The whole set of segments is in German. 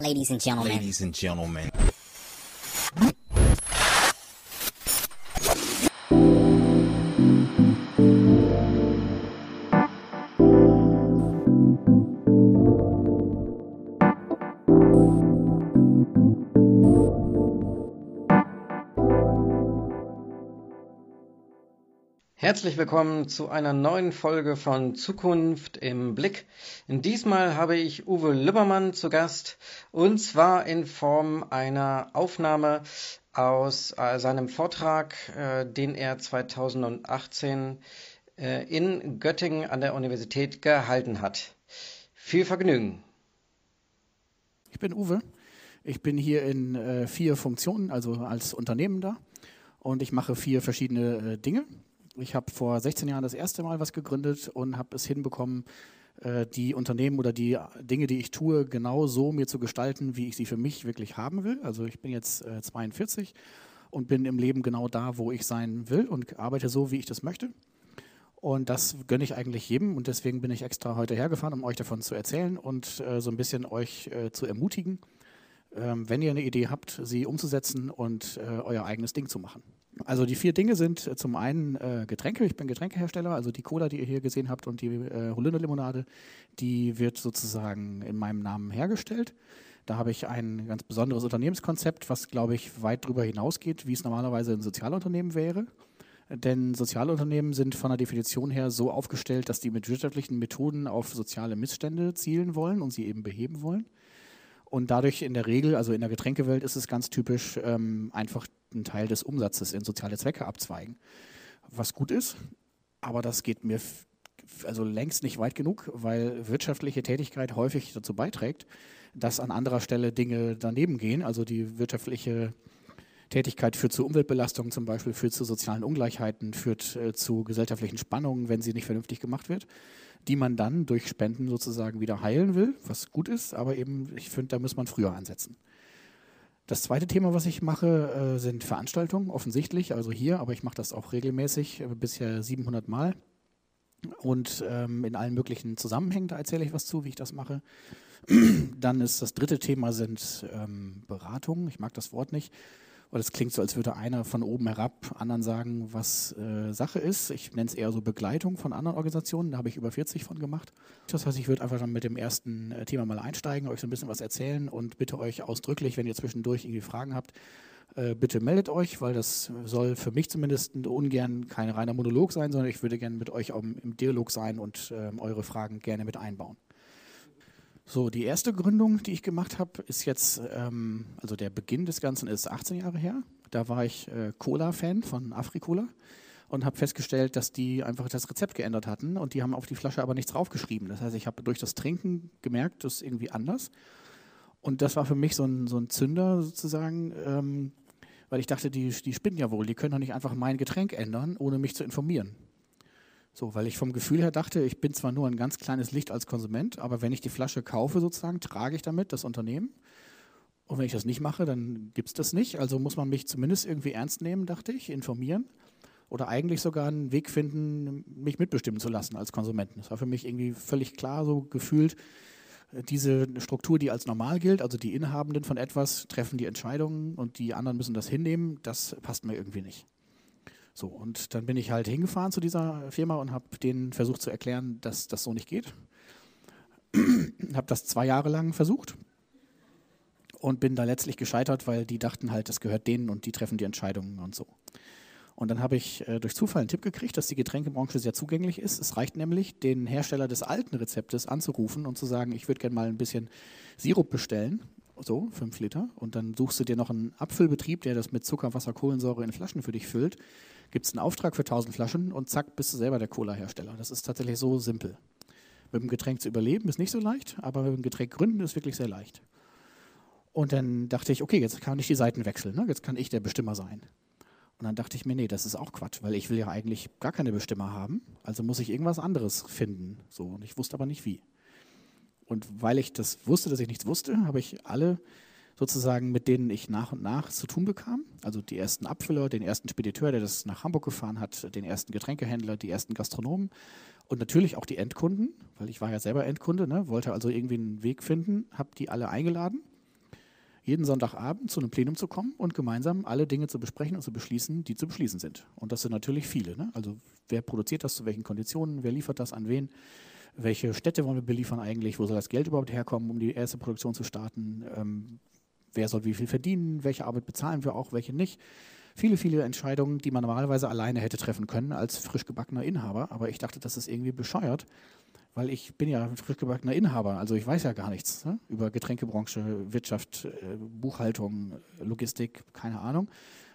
Ladies and gentlemen. Ladies and gentlemen. Herzlich willkommen zu einer neuen Folge von Zukunft im Blick. Diesmal habe ich Uwe Lübbermann zu Gast und zwar in Form einer Aufnahme aus äh, seinem Vortrag, äh, den er 2018 äh, in Göttingen an der Universität gehalten hat. Viel Vergnügen. Ich bin Uwe. Ich bin hier in vier Funktionen, also als Unternehmen da. Und ich mache vier verschiedene Dinge. Ich habe vor 16 Jahren das erste Mal was gegründet und habe es hinbekommen, äh, die Unternehmen oder die Dinge, die ich tue, genau so mir zu gestalten, wie ich sie für mich wirklich haben will. Also ich bin jetzt 42 und bin im Leben genau da, wo ich sein will und arbeite so, wie ich das möchte. Und das gönne ich eigentlich jedem und deswegen bin ich extra heute hergefahren, um euch davon zu erzählen und äh, so ein bisschen euch äh, zu ermutigen, ähm, wenn ihr eine Idee habt, sie umzusetzen und äh, euer eigenes Ding zu machen. Also die vier Dinge sind äh, zum einen äh, Getränke. Ich bin Getränkehersteller, also die Cola, die ihr hier gesehen habt und die äh, Holunderlimonade, die wird sozusagen in meinem Namen hergestellt. Da habe ich ein ganz besonderes Unternehmenskonzept, was, glaube ich, weit darüber hinausgeht, wie es normalerweise ein Sozialunternehmen wäre. Denn Sozialunternehmen sind von der Definition her so aufgestellt, dass die mit wirtschaftlichen Methoden auf soziale Missstände zielen wollen und sie eben beheben wollen. Und dadurch in der Regel, also in der Getränkewelt ist es ganz typisch, ähm, einfach einen Teil des Umsatzes in soziale Zwecke abzweigen. Was gut ist, aber das geht mir also längst nicht weit genug, weil wirtschaftliche Tätigkeit häufig dazu beiträgt, dass an anderer Stelle Dinge daneben gehen. Also die wirtschaftliche Tätigkeit führt zu Umweltbelastungen zum Beispiel, führt zu sozialen Ungleichheiten, führt äh, zu gesellschaftlichen Spannungen, wenn sie nicht vernünftig gemacht wird die man dann durch Spenden sozusagen wieder heilen will, was gut ist, aber eben, ich finde, da muss man früher ansetzen. Das zweite Thema, was ich mache, äh, sind Veranstaltungen, offensichtlich, also hier, aber ich mache das auch regelmäßig, äh, bisher 700 Mal. Und ähm, in allen möglichen Zusammenhängen, da erzähle ich was zu, wie ich das mache. Dann ist das dritte Thema sind ähm, Beratungen. Ich mag das Wort nicht. Weil es klingt so, als würde einer von oben herab anderen sagen, was äh, Sache ist. Ich nenne es eher so Begleitung von anderen Organisationen. Da habe ich über 40 von gemacht. Das heißt, ich würde einfach dann mit dem ersten äh, Thema mal einsteigen, euch so ein bisschen was erzählen und bitte euch ausdrücklich, wenn ihr zwischendurch irgendwie Fragen habt, äh, bitte meldet euch, weil das soll für mich zumindest ungern kein reiner Monolog sein, sondern ich würde gerne mit euch auch im Dialog sein und ähm, eure Fragen gerne mit einbauen. So, die erste Gründung, die ich gemacht habe, ist jetzt, ähm, also der Beginn des Ganzen ist 18 Jahre her. Da war ich äh, Cola-Fan von Africola und habe festgestellt, dass die einfach das Rezept geändert hatten und die haben auf die Flasche aber nichts draufgeschrieben. Das heißt, ich habe durch das Trinken gemerkt, das ist irgendwie anders. Und das war für mich so ein, so ein Zünder sozusagen, ähm, weil ich dachte, die, die spinnen ja wohl, die können doch nicht einfach mein Getränk ändern, ohne mich zu informieren. So, weil ich vom Gefühl her dachte, ich bin zwar nur ein ganz kleines Licht als Konsument, aber wenn ich die Flasche kaufe, sozusagen, trage ich damit das Unternehmen. Und wenn ich das nicht mache, dann gibt es das nicht. Also muss man mich zumindest irgendwie ernst nehmen, dachte ich, informieren. Oder eigentlich sogar einen Weg finden, mich mitbestimmen zu lassen als Konsumenten. Das war für mich irgendwie völlig klar, so gefühlt, diese Struktur, die als normal gilt, also die Inhabenden von etwas treffen die Entscheidungen und die anderen müssen das hinnehmen, das passt mir irgendwie nicht. So, und dann bin ich halt hingefahren zu dieser Firma und habe denen versucht zu erklären, dass das so nicht geht. habe das zwei Jahre lang versucht und bin da letztlich gescheitert, weil die dachten halt, das gehört denen und die treffen die Entscheidungen und so. Und dann habe ich äh, durch Zufall einen Tipp gekriegt, dass die Getränkebranche sehr zugänglich ist. Es reicht nämlich, den Hersteller des alten Rezeptes anzurufen und zu sagen, ich würde gerne mal ein bisschen Sirup bestellen so, fünf Liter. Und dann suchst du dir noch einen Abfüllbetrieb, der das mit Zucker, Wasser, Kohlensäure in Flaschen für dich füllt. Gibt es einen Auftrag für 1000 Flaschen und zack, bist du selber der Cola-Hersteller. Das ist tatsächlich so simpel. Mit dem Getränk zu überleben ist nicht so leicht, aber mit dem Getränk gründen ist wirklich sehr leicht. Und dann dachte ich, okay, jetzt kann ich die Seiten wechseln. Ne? Jetzt kann ich der Bestimmer sein. Und dann dachte ich mir, nee, das ist auch Quatsch, weil ich will ja eigentlich gar keine Bestimmer haben. Also muss ich irgendwas anderes finden. So, und ich wusste aber nicht wie. Und weil ich das wusste, dass ich nichts wusste, habe ich alle sozusagen, mit denen ich nach und nach zu tun bekam. Also die ersten Abfüller, den ersten Spediteur, der das nach Hamburg gefahren hat, den ersten Getränkehändler, die ersten Gastronomen und natürlich auch die Endkunden, weil ich war ja selber Endkunde, ne, wollte also irgendwie einen Weg finden, habe die alle eingeladen jeden Sonntagabend zu einem Plenum zu kommen und gemeinsam alle Dinge zu besprechen und zu beschließen, die zu beschließen sind. Und das sind natürlich viele. Ne? Also wer produziert das zu welchen Konditionen, wer liefert das an wen, welche Städte wollen wir beliefern eigentlich, wo soll das Geld überhaupt herkommen, um die erste Produktion zu starten, ähm, wer soll wie viel verdienen, welche Arbeit bezahlen wir auch, welche nicht. Viele, viele Entscheidungen, die man normalerweise alleine hätte treffen können als frisch gebackener Inhaber. Aber ich dachte, das ist irgendwie bescheuert, weil ich bin ja frisch gebackener Inhaber, also ich weiß ja gar nichts ne? über Getränkebranche, Wirtschaft, äh, Buchhaltung, Logistik, keine Ahnung.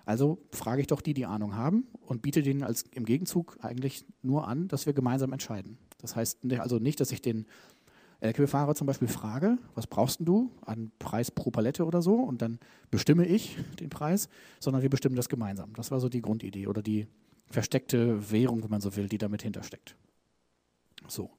Also frage ich doch die, die Ahnung haben und biete denen als im Gegenzug eigentlich nur an, dass wir gemeinsam entscheiden. Das heißt also nicht, dass ich den Lkw-Fahrer zum Beispiel frage, was brauchst du an Preis pro Palette oder so und dann bestimme ich den Preis, sondern wir bestimmen das gemeinsam. Das war so die Grundidee oder die versteckte Währung, wenn man so will, die damit hintersteckt. So.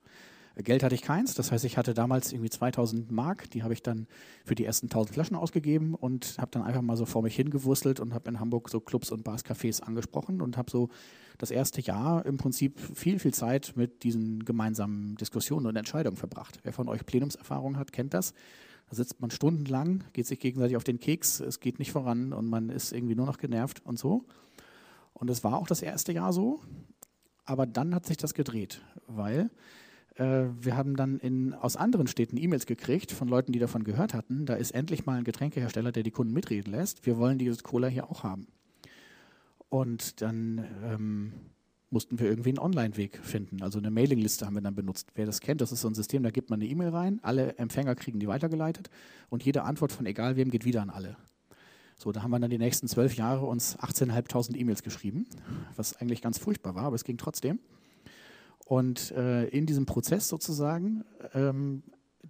Geld hatte ich keins, das heißt, ich hatte damals irgendwie 2000 Mark, die habe ich dann für die ersten 1000 Flaschen ausgegeben und habe dann einfach mal so vor mich hingewurstelt und habe in Hamburg so Clubs und Bars, Cafés angesprochen und habe so das erste Jahr im Prinzip viel, viel Zeit mit diesen gemeinsamen Diskussionen und Entscheidungen verbracht. Wer von euch Plenumserfahrung hat, kennt das. Da sitzt man stundenlang, geht sich gegenseitig auf den Keks, es geht nicht voran und man ist irgendwie nur noch genervt und so. Und es war auch das erste Jahr so, aber dann hat sich das gedreht, weil wir haben dann in, aus anderen Städten E-Mails gekriegt von Leuten, die davon gehört hatten. Da ist endlich mal ein Getränkehersteller, der die Kunden mitreden lässt. Wir wollen dieses Cola hier auch haben. Und dann ähm, mussten wir irgendwie einen Online-Weg finden. Also eine Mailingliste haben wir dann benutzt. Wer das kennt, das ist so ein System, da gibt man eine E-Mail rein, alle Empfänger kriegen die weitergeleitet und jede Antwort von egal wem geht wieder an alle. So, da haben wir dann die nächsten zwölf Jahre uns 18.500 E-Mails geschrieben, was eigentlich ganz furchtbar war, aber es ging trotzdem. Und äh, in diesem Prozess sozusagen ähm,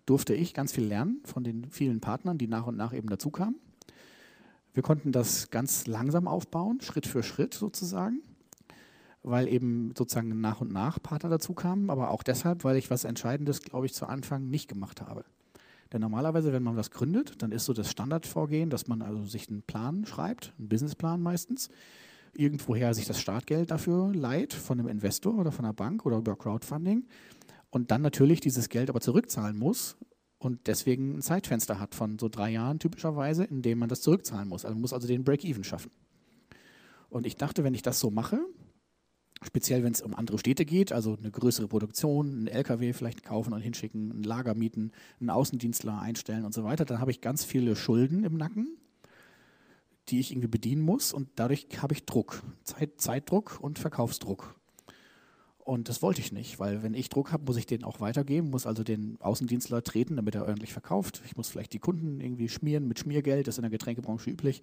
durfte ich ganz viel lernen von den vielen Partnern, die nach und nach eben dazu kamen. Wir konnten das ganz langsam aufbauen, Schritt für Schritt sozusagen, weil eben sozusagen nach und nach Partner dazu kamen, aber auch deshalb, weil ich was Entscheidendes, glaube ich, zu Anfang nicht gemacht habe. Denn normalerweise, wenn man was gründet, dann ist so das Standardvorgehen, dass man also sich einen Plan schreibt, einen Businessplan meistens, irgendwoher sich das Startgeld dafür leiht, von einem Investor oder von einer Bank oder über Crowdfunding und dann natürlich dieses Geld aber zurückzahlen muss und deswegen ein Zeitfenster hat von so drei Jahren typischerweise, in dem man das zurückzahlen muss. Also man muss also den Break-Even schaffen. Und ich dachte, wenn ich das so mache, speziell wenn es um andere Städte geht, also eine größere Produktion, einen LKW vielleicht kaufen und hinschicken, ein Lager mieten, einen Außendienstler einstellen und so weiter, dann habe ich ganz viele Schulden im Nacken die ich irgendwie bedienen muss und dadurch habe ich Druck, Zeit, Zeitdruck und Verkaufsdruck. Und das wollte ich nicht, weil wenn ich Druck habe, muss ich den auch weitergeben, muss also den Außendienstler treten, damit er ordentlich verkauft. Ich muss vielleicht die Kunden irgendwie schmieren mit Schmiergeld, das ist in der Getränkebranche üblich,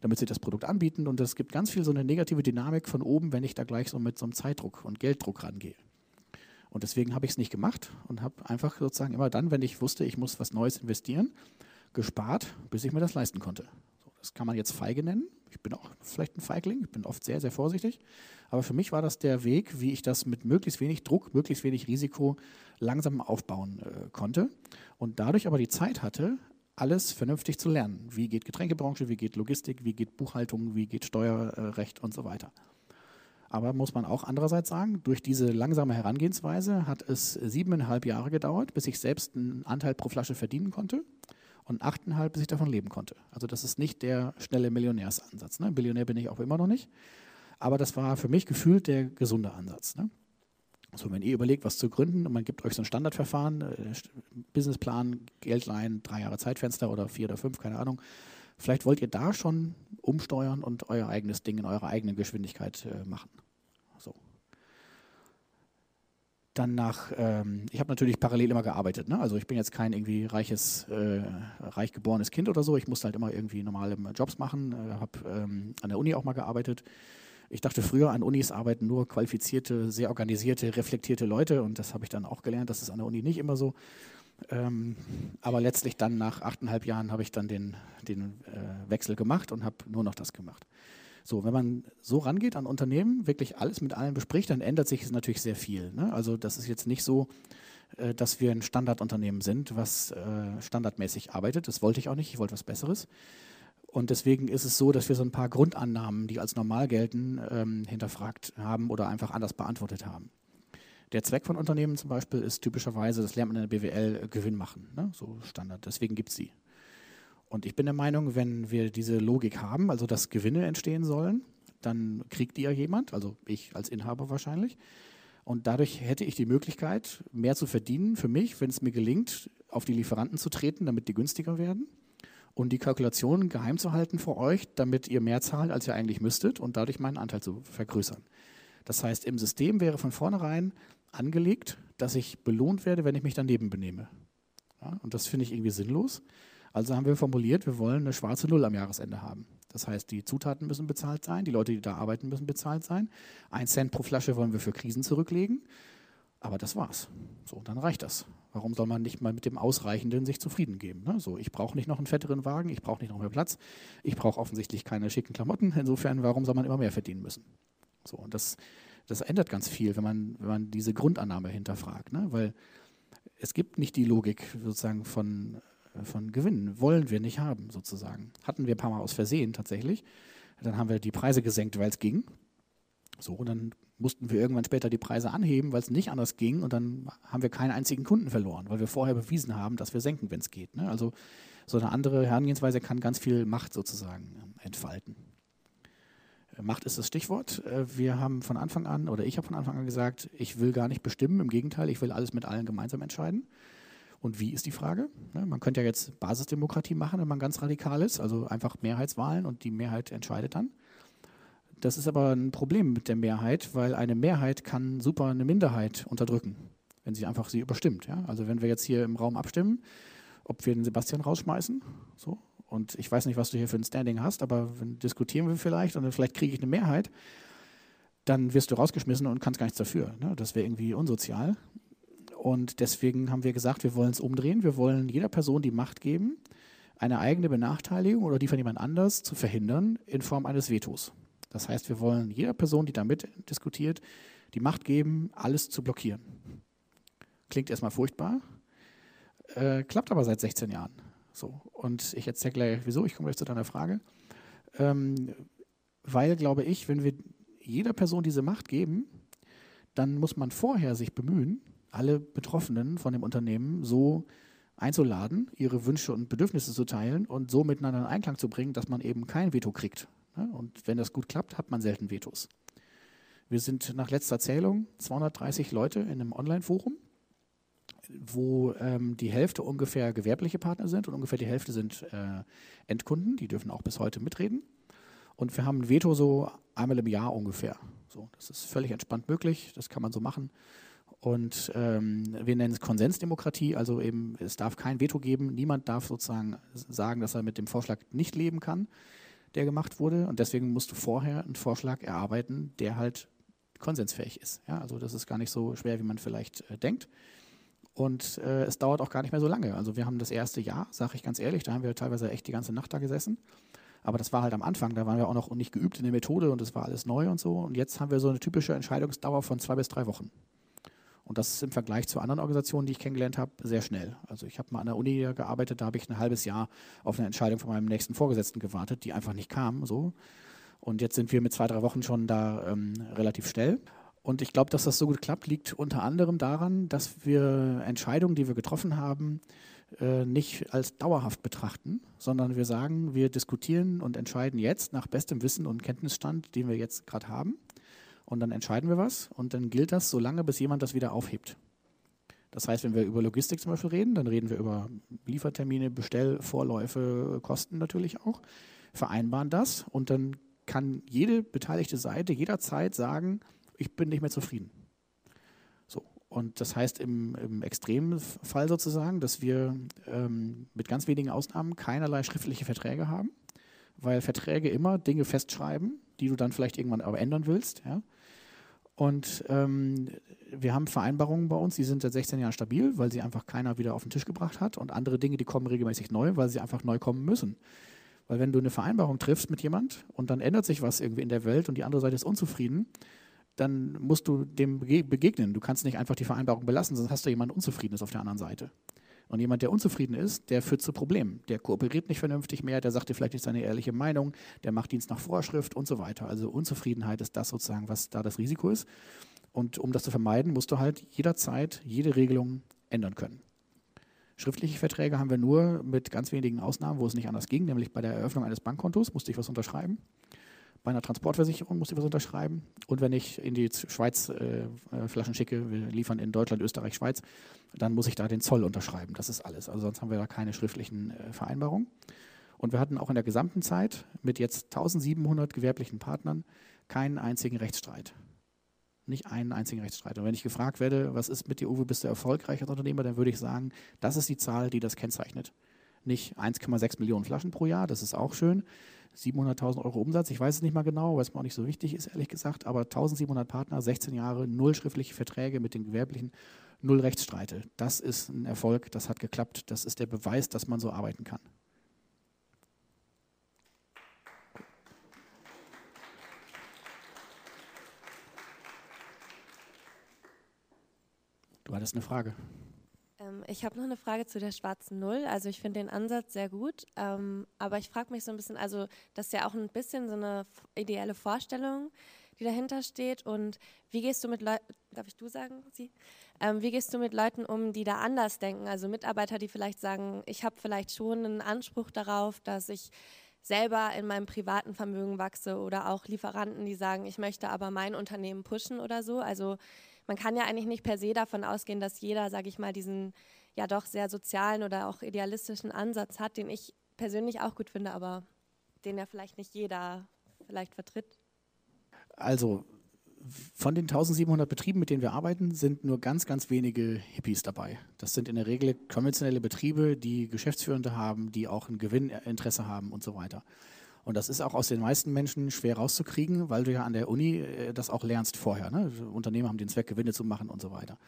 damit sie das Produkt anbieten. Und es gibt ganz viel so eine negative Dynamik von oben, wenn ich da gleich so mit so einem Zeitdruck und Gelddruck rangehe. Und deswegen habe ich es nicht gemacht und habe einfach sozusagen immer dann, wenn ich wusste, ich muss was Neues investieren, gespart, bis ich mir das leisten konnte. Das kann man jetzt feige nennen. Ich bin auch vielleicht ein Feigling, ich bin oft sehr, sehr vorsichtig. Aber für mich war das der Weg, wie ich das mit möglichst wenig Druck, möglichst wenig Risiko langsam aufbauen äh, konnte. Und dadurch aber die Zeit hatte, alles vernünftig zu lernen. Wie geht Getränkebranche, wie geht Logistik, wie geht Buchhaltung, wie geht Steuerrecht und so weiter. Aber muss man auch andererseits sagen, durch diese langsame Herangehensweise hat es siebeneinhalb Jahre gedauert, bis ich selbst einen Anteil pro Flasche verdienen konnte und achteinhalb, bis ich davon leben konnte. Also das ist nicht der schnelle Millionärsansatz. Ne? Billionär bin ich auch immer noch nicht. Aber das war für mich gefühlt der gesunde Ansatz. Ne? So, wenn ihr überlegt, was zu gründen und man gibt euch so ein Standardverfahren, äh, Businessplan, Geldleihen, drei Jahre Zeitfenster oder vier oder fünf, keine Ahnung, vielleicht wollt ihr da schon umsteuern und euer eigenes Ding in eurer eigenen Geschwindigkeit äh, machen. So dann nach, ähm, ich habe natürlich parallel immer gearbeitet. Ne? Also ich bin jetzt kein irgendwie reiches, äh, reich geborenes Kind oder so. Ich musste halt immer irgendwie normale Jobs machen, äh, habe ähm, an der Uni auch mal gearbeitet. Ich dachte früher, an Unis arbeiten nur qualifizierte, sehr organisierte, reflektierte Leute und das habe ich dann auch gelernt. Das ist an der Uni nicht immer so. Ähm, aber letztlich dann nach achteinhalb Jahren habe ich dann den, den äh, Wechsel gemacht und habe nur noch das gemacht. So, wenn man so rangeht an Unternehmen, wirklich alles mit allen bespricht, dann ändert sich natürlich sehr viel. Ne? Also das ist jetzt nicht so, äh, dass wir ein Standardunternehmen sind, was äh, standardmäßig arbeitet. Das wollte ich auch nicht. Ich wollte was Besseres. Und deswegen ist es so, dass wir so ein paar Grundannahmen, die als normal gelten, ähm, hinterfragt haben oder einfach anders beantwortet haben. Der Zweck von Unternehmen zum Beispiel ist typischerweise, das lernt man in der BWL, Gewinn machen. Ne? So Standard. Deswegen gibt es sie. Und ich bin der Meinung, wenn wir diese Logik haben, also dass Gewinne entstehen sollen, dann kriegt die ja jemand, also ich als Inhaber wahrscheinlich. Und dadurch hätte ich die Möglichkeit, mehr zu verdienen für mich, wenn es mir gelingt, auf die Lieferanten zu treten, damit die günstiger werden. Und die Kalkulationen geheim zu halten vor euch, damit ihr mehr zahlt, als ihr eigentlich müsstet und dadurch meinen Anteil zu vergrößern. Das heißt, im System wäre von vornherein angelegt, dass ich belohnt werde, wenn ich mich daneben benehme. Ja, und das finde ich irgendwie sinnlos. Also haben wir formuliert, wir wollen eine schwarze Null am Jahresende haben. Das heißt, die Zutaten müssen bezahlt sein, die Leute, die da arbeiten, müssen bezahlt sein. Ein Cent pro Flasche wollen wir für Krisen zurücklegen. Aber das war's. So, dann reicht das. Warum soll man nicht mal mit dem Ausreichenden sich zufrieden geben? Ne? So, ich brauche nicht noch einen fetteren Wagen, ich brauche nicht noch mehr Platz, ich brauche offensichtlich keine schicken Klamotten. Insofern, warum soll man immer mehr verdienen müssen? So, und das, das ändert ganz viel, wenn man, wenn man diese Grundannahme hinterfragt. Ne? Weil es gibt nicht die Logik sozusagen von von Gewinnen wollen wir nicht haben, sozusagen. Hatten wir ein paar Mal aus Versehen tatsächlich. Dann haben wir die Preise gesenkt, weil es ging. So, und dann mussten wir irgendwann später die Preise anheben, weil es nicht anders ging. Und dann haben wir keinen einzigen Kunden verloren, weil wir vorher bewiesen haben, dass wir senken, wenn es geht. Ne? Also so eine andere Herangehensweise kann ganz viel Macht sozusagen ähm, entfalten. Äh, Macht ist das Stichwort. Äh, wir haben von Anfang an, oder ich habe von Anfang an gesagt, ich will gar nicht bestimmen, im Gegenteil, ich will alles mit allen gemeinsam entscheiden. Und wie ist die Frage? Man könnte ja jetzt Basisdemokratie machen, wenn man ganz radikal ist, also einfach Mehrheitswahlen und die Mehrheit entscheidet dann. Das ist aber ein Problem mit der Mehrheit, weil eine Mehrheit kann super eine Minderheit unterdrücken, wenn sie einfach sie überstimmt. Ja? Also wenn wir jetzt hier im Raum abstimmen, ob wir den Sebastian rausschmeißen, so, und ich weiß nicht, was du hier für ein Standing hast, aber wenn, diskutieren wir vielleicht und dann vielleicht kriege ich eine Mehrheit, dann wirst du rausgeschmissen und kannst gar nichts dafür. Ne? Das wäre irgendwie unsozial. Und deswegen haben wir gesagt, wir wollen es umdrehen. Wir wollen jeder Person die Macht geben, eine eigene Benachteiligung oder die von jemand anders zu verhindern in Form eines Vetos. Das heißt, wir wollen jeder Person, die damit diskutiert, die Macht geben, alles zu blockieren. Klingt erstmal furchtbar, äh, klappt aber seit 16 Jahren. So. Und ich erzähle gleich, wieso, ich komme gleich zu deiner Frage. Ähm, weil, glaube ich, wenn wir jeder Person diese Macht geben, dann muss man vorher sich bemühen, alle Betroffenen von dem Unternehmen so einzuladen, ihre Wünsche und Bedürfnisse zu teilen und so miteinander in Einklang zu bringen, dass man eben kein Veto kriegt. Und wenn das gut klappt, hat man selten Vetos. Wir sind nach letzter Zählung 230 Leute in einem Online-Forum, wo ähm, die Hälfte ungefähr gewerbliche Partner sind und ungefähr die Hälfte sind äh, Endkunden, die dürfen auch bis heute mitreden. Und wir haben ein Veto so einmal im Jahr ungefähr. So, das ist völlig entspannt möglich, das kann man so machen. Und ähm, wir nennen es Konsensdemokratie, also eben es darf kein Veto geben, niemand darf sozusagen sagen, dass er mit dem Vorschlag nicht leben kann, der gemacht wurde. Und deswegen musst du vorher einen Vorschlag erarbeiten, der halt konsensfähig ist. Ja, also das ist gar nicht so schwer, wie man vielleicht äh, denkt. Und äh, es dauert auch gar nicht mehr so lange. Also wir haben das erste Jahr, sage ich ganz ehrlich, da haben wir teilweise echt die ganze Nacht da gesessen. Aber das war halt am Anfang, da waren wir auch noch nicht geübt in der Methode und es war alles neu und so. Und jetzt haben wir so eine typische Entscheidungsdauer von zwei bis drei Wochen. Und das ist im Vergleich zu anderen Organisationen, die ich kennengelernt habe, sehr schnell. Also ich habe mal an der Uni gearbeitet, da habe ich ein halbes Jahr auf eine Entscheidung von meinem nächsten Vorgesetzten gewartet, die einfach nicht kam. So. Und jetzt sind wir mit zwei, drei Wochen schon da ähm, relativ schnell. Und ich glaube, dass das so gut klappt, liegt unter anderem daran, dass wir Entscheidungen, die wir getroffen haben, äh, nicht als dauerhaft betrachten, sondern wir sagen, wir diskutieren und entscheiden jetzt nach bestem Wissen und Kenntnisstand, den wir jetzt gerade haben und dann entscheiden wir was und dann gilt das so lange, bis jemand das wieder aufhebt. Das heißt, wenn wir über Logistik zum Beispiel reden, dann reden wir über Liefertermine, Bestellvorläufe, Kosten natürlich auch, vereinbaren das und dann kann jede beteiligte Seite jederzeit sagen, ich bin nicht mehr zufrieden. So. Und das heißt im, im extremen Fall sozusagen, dass wir ähm, mit ganz wenigen Ausnahmen keinerlei schriftliche Verträge haben, weil Verträge immer Dinge festschreiben, die du dann vielleicht irgendwann aber ändern willst. Ja? Und ähm, wir haben Vereinbarungen bei uns, die sind seit 16 Jahren stabil, weil sie einfach keiner wieder auf den Tisch gebracht hat. Und andere Dinge, die kommen regelmäßig neu, weil sie einfach neu kommen müssen. Weil wenn du eine Vereinbarung triffst mit jemand und dann ändert sich was irgendwie in der Welt und die andere Seite ist unzufrieden, dann musst du dem begegnen. Du kannst nicht einfach die Vereinbarung belassen, sonst hast du jemand Unzufriedenes auf der anderen Seite. Und jemand, der unzufrieden ist, der führt zu Problemen. Der kooperiert nicht vernünftig mehr, der sagt dir vielleicht nicht seine ehrliche Meinung, der macht Dienst nach Vorschrift und so weiter. Also Unzufriedenheit ist das sozusagen, was da das Risiko ist. Und um das zu vermeiden, musst du halt jederzeit jede Regelung ändern können. Schriftliche Verträge haben wir nur mit ganz wenigen Ausnahmen, wo es nicht anders ging, nämlich bei der Eröffnung eines Bankkontos musste ich was unterschreiben. Bei einer Transportversicherung musste ich was unterschreiben. Und wenn ich in die Schweiz äh, äh, Flaschen schicke, wir liefern in Deutschland, Österreich, Schweiz, dann muss ich da den Zoll unterschreiben. Das ist alles. Also sonst haben wir da keine schriftlichen äh, Vereinbarungen. Und wir hatten auch in der gesamten Zeit mit jetzt 1700 gewerblichen Partnern keinen einzigen Rechtsstreit. Nicht einen einzigen Rechtsstreit. Und wenn ich gefragt werde, was ist mit dir, Uwe, bist du erfolgreich als Unternehmer, dann würde ich sagen, das ist die Zahl, die das kennzeichnet. Nicht 1,6 Millionen Flaschen pro Jahr, das ist auch schön. 700.000 Euro Umsatz, ich weiß es nicht mal genau, weil es mir auch nicht so wichtig ist, ehrlich gesagt, aber 1700 Partner, 16 Jahre, null schriftliche Verträge mit den Gewerblichen, null Rechtsstreite. Das ist ein Erfolg, das hat geklappt, das ist der Beweis, dass man so arbeiten kann. Du hattest eine Frage. Ähm, ich habe noch eine Frage zu der schwarzen Null. Also ich finde den Ansatz sehr gut, ähm, aber ich frage mich so ein bisschen, also das ist ja auch ein bisschen so eine ideelle Vorstellung, die dahinter steht. Und wie gehst du mit Leuten, darf ich du sagen, Sie? Ähm, wie gehst du mit Leuten um, die da anders denken? Also Mitarbeiter, die vielleicht sagen, ich habe vielleicht schon einen Anspruch darauf, dass ich selber in meinem privaten Vermögen wachse oder auch Lieferanten, die sagen, ich möchte aber mein Unternehmen pushen oder so. Also man kann ja eigentlich nicht per se davon ausgehen, dass jeder, sage ich mal, diesen ja doch sehr sozialen oder auch idealistischen Ansatz hat, den ich persönlich auch gut finde, aber den ja vielleicht nicht jeder vielleicht vertritt. Also von den 1700 Betrieben, mit denen wir arbeiten, sind nur ganz, ganz wenige Hippies dabei. Das sind in der Regel konventionelle Betriebe, die Geschäftsführende haben, die auch ein Gewinninteresse haben und so weiter. Und das ist auch aus den meisten Menschen schwer rauszukriegen, weil du ja an der Uni äh, das auch lernst vorher. Ne? Unternehmen haben den Zweck, Gewinne zu machen und so weiter.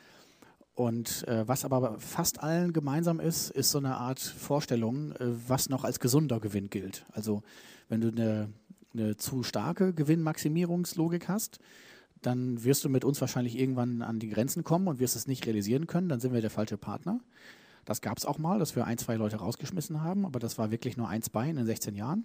Und äh, was aber fast allen gemeinsam ist, ist so eine Art Vorstellung, äh, was noch als gesunder Gewinn gilt. Also wenn du eine, eine zu starke Gewinnmaximierungslogik hast, dann wirst du mit uns wahrscheinlich irgendwann an die Grenzen kommen und wirst es nicht realisieren können, dann sind wir der falsche Partner. Das gab es auch mal, dass wir ein, zwei Leute rausgeschmissen haben, aber das war wirklich nur eins bei in den 16 Jahren.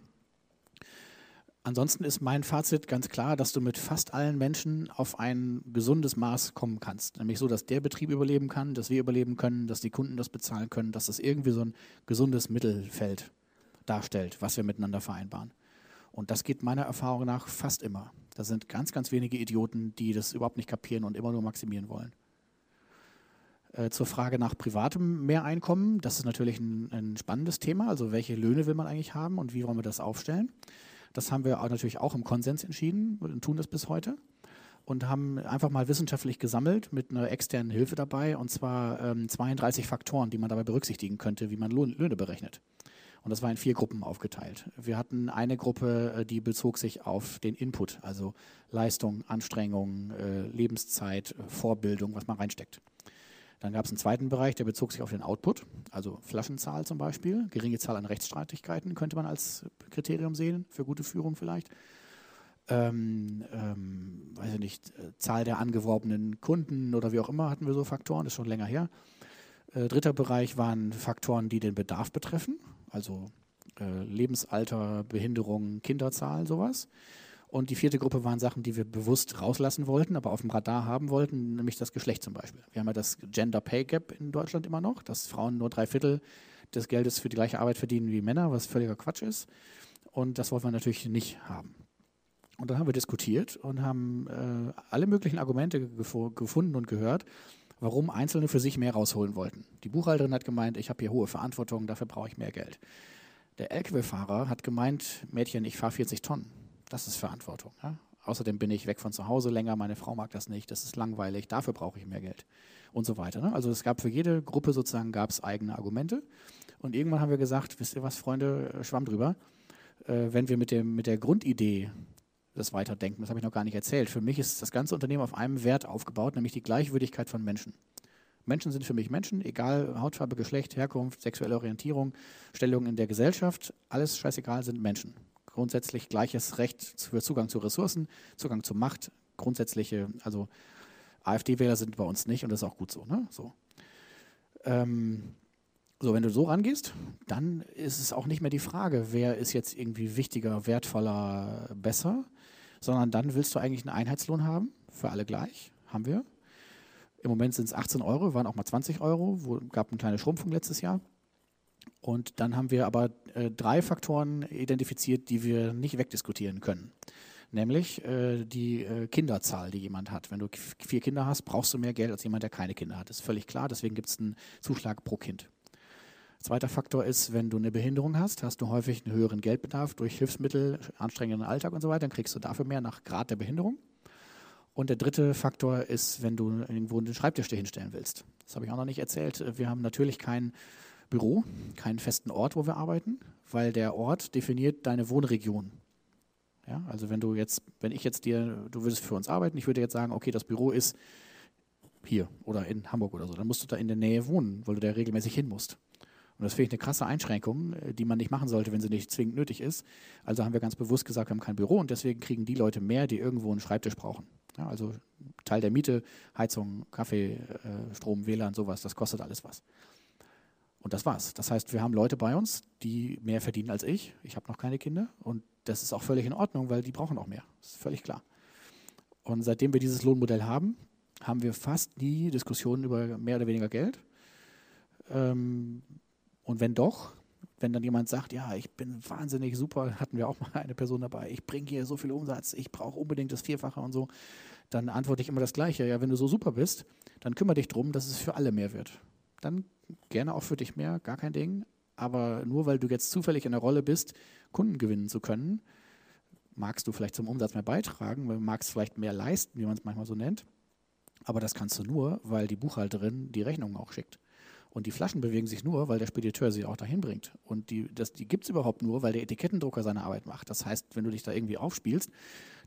Ansonsten ist mein Fazit ganz klar, dass du mit fast allen Menschen auf ein gesundes Maß kommen kannst. Nämlich so, dass der Betrieb überleben kann, dass wir überleben können, dass die Kunden das bezahlen können, dass das irgendwie so ein gesundes Mittelfeld darstellt, was wir miteinander vereinbaren. Und das geht meiner Erfahrung nach fast immer. Da sind ganz, ganz wenige Idioten, die das überhaupt nicht kapieren und immer nur maximieren wollen. Äh, zur Frage nach privatem Mehreinkommen, das ist natürlich ein, ein spannendes Thema. Also welche Löhne will man eigentlich haben und wie wollen wir das aufstellen? Das haben wir natürlich auch im Konsens entschieden und tun das bis heute und haben einfach mal wissenschaftlich gesammelt mit einer externen Hilfe dabei und zwar ähm, 32 Faktoren, die man dabei berücksichtigen könnte, wie man Löhne berechnet. Und das war in vier Gruppen aufgeteilt. Wir hatten eine Gruppe, äh, die bezog sich auf den Input, also Leistung, Anstrengung, äh, Lebenszeit, Vorbildung, was man reinsteckt. Dann gab es einen zweiten Bereich, der bezog sich auf den Output, also Flaschenzahl zum Beispiel. Geringe Zahl an Rechtsstreitigkeiten könnte man als Kriterium sehen, für gute Führung vielleicht. Ähm, ähm, weiß ich nicht, äh, Zahl der angeworbenen Kunden oder wie auch immer hatten wir so Faktoren, das ist schon länger her. Äh, dritter Bereich waren Faktoren, die den Bedarf betreffen, also äh, Lebensalter, Behinderung, Kinderzahl, sowas. Und die vierte Gruppe waren Sachen, die wir bewusst rauslassen wollten, aber auf dem Radar haben wollten, nämlich das Geschlecht zum Beispiel. Wir haben ja das Gender Pay Gap in Deutschland immer noch, dass Frauen nur drei Viertel des Geldes für die gleiche Arbeit verdienen wie Männer, was völliger Quatsch ist. Und das wollten wir natürlich nicht haben. Und dann haben wir diskutiert und haben äh, alle möglichen Argumente gef gefunden und gehört, warum Einzelne für sich mehr rausholen wollten. Die Buchhalterin hat gemeint, ich habe hier hohe Verantwortung, dafür brauche ich mehr Geld. Der LKW-Fahrer hat gemeint, Mädchen, ich fahre 40 Tonnen. Das ist Verantwortung. Ja? Außerdem bin ich weg von zu Hause länger, meine Frau mag das nicht, das ist langweilig, dafür brauche ich mehr Geld und so weiter. Ne? Also es gab für jede Gruppe sozusagen gab es eigene Argumente. Und irgendwann haben wir gesagt, wisst ihr was, Freunde, äh, schwamm drüber, äh, wenn wir mit, dem, mit der Grundidee das weiterdenken, das habe ich noch gar nicht erzählt. Für mich ist das ganze Unternehmen auf einem Wert aufgebaut, nämlich die Gleichwürdigkeit von Menschen. Menschen sind für mich Menschen, egal Hautfarbe, Geschlecht, Herkunft, sexuelle Orientierung, Stellung in der Gesellschaft, alles scheißegal sind Menschen grundsätzlich gleiches Recht für Zugang zu Ressourcen, Zugang zu Macht, grundsätzliche, also AfD-Wähler sind bei uns nicht und das ist auch gut so. Ne? So. Ähm, so, wenn du so rangehst, dann ist es auch nicht mehr die Frage, wer ist jetzt irgendwie wichtiger, wertvoller, besser, sondern dann willst du eigentlich einen Einheitslohn haben, für alle gleich, haben wir. Im Moment sind es 18 Euro, waren auch mal 20 Euro, wo gab eine kleine Schrumpfung letztes Jahr. Und dann haben wir aber äh, drei Faktoren identifiziert, die wir nicht wegdiskutieren können. Nämlich äh, die äh, Kinderzahl, die jemand hat. Wenn du vier Kinder hast, brauchst du mehr Geld als jemand, der keine Kinder hat. Das ist völlig klar, deswegen gibt es einen Zuschlag pro Kind. Zweiter Faktor ist, wenn du eine Behinderung hast, hast du häufig einen höheren Geldbedarf durch Hilfsmittel, anstrengenden Alltag und so weiter, dann kriegst du dafür mehr nach Grad der Behinderung. Und der dritte Faktor ist, wenn du irgendwo einen Schreibtisch hinstellen willst. Das habe ich auch noch nicht erzählt. Wir haben natürlich kein Büro, keinen festen Ort, wo wir arbeiten, weil der Ort definiert deine Wohnregion. Ja, also wenn du jetzt, wenn ich jetzt dir, du würdest für uns arbeiten, ich würde jetzt sagen, okay, das Büro ist hier oder in Hamburg oder so, dann musst du da in der Nähe wohnen, weil du da regelmäßig hin musst. Und das finde ich eine krasse Einschränkung, äh, die man nicht machen sollte, wenn sie nicht zwingend nötig ist. Also haben wir ganz bewusst gesagt, wir haben kein Büro und deswegen kriegen die Leute mehr, die irgendwo einen Schreibtisch brauchen. Ja, also Teil der Miete, Heizung, Kaffee, äh, Strom, WLAN, sowas, das kostet alles was. Und das war's. Das heißt, wir haben Leute bei uns, die mehr verdienen als ich. Ich habe noch keine Kinder und das ist auch völlig in Ordnung, weil die brauchen auch mehr. Das ist völlig klar. Und seitdem wir dieses Lohnmodell haben, haben wir fast nie Diskussionen über mehr oder weniger Geld. Ähm, und wenn doch, wenn dann jemand sagt, ja, ich bin wahnsinnig super, hatten wir auch mal eine Person dabei, ich bringe hier so viel Umsatz, ich brauche unbedingt das Vierfache und so, dann antworte ich immer das Gleiche. Ja, wenn du so super bist, dann kümmere dich darum, dass es für alle mehr wird. Dann gerne auch für dich mehr, gar kein Ding. Aber nur weil du jetzt zufällig in der Rolle bist, Kunden gewinnen zu können, magst du vielleicht zum Umsatz mehr beitragen, magst vielleicht mehr leisten, wie man es manchmal so nennt. Aber das kannst du nur, weil die Buchhalterin die Rechnungen auch schickt. Und die Flaschen bewegen sich nur, weil der Spediteur sie auch dahin bringt. Und die, die gibt es überhaupt nur, weil der Etikettendrucker seine Arbeit macht. Das heißt, wenn du dich da irgendwie aufspielst,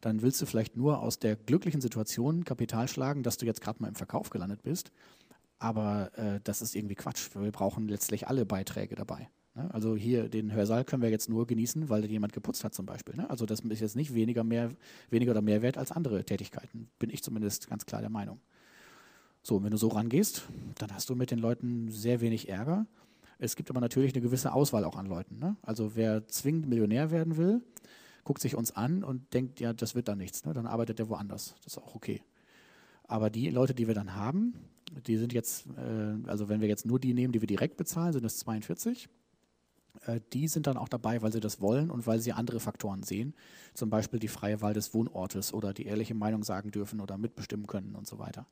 dann willst du vielleicht nur aus der glücklichen Situation Kapital schlagen, dass du jetzt gerade mal im Verkauf gelandet bist. Aber äh, das ist irgendwie Quatsch. Wir brauchen letztlich alle Beiträge dabei. Ne? Also hier den Hörsaal können wir jetzt nur genießen, weil jemand geputzt hat zum Beispiel. Ne? Also das ist jetzt nicht weniger, mehr, weniger oder mehr wert als andere Tätigkeiten. Bin ich zumindest ganz klar der Meinung. So, wenn du so rangehst, dann hast du mit den Leuten sehr wenig Ärger. Es gibt aber natürlich eine gewisse Auswahl auch an Leuten. Ne? Also wer zwingend Millionär werden will, guckt sich uns an und denkt, ja, das wird dann nichts. Ne? Dann arbeitet er woanders. Das ist auch okay. Aber die Leute, die wir dann haben, die sind jetzt, äh, also wenn wir jetzt nur die nehmen, die wir direkt bezahlen, sind es 42. Äh, die sind dann auch dabei, weil sie das wollen und weil sie andere Faktoren sehen. Zum Beispiel die freie Wahl des Wohnortes oder die ehrliche Meinung sagen dürfen oder mitbestimmen können und so weiter.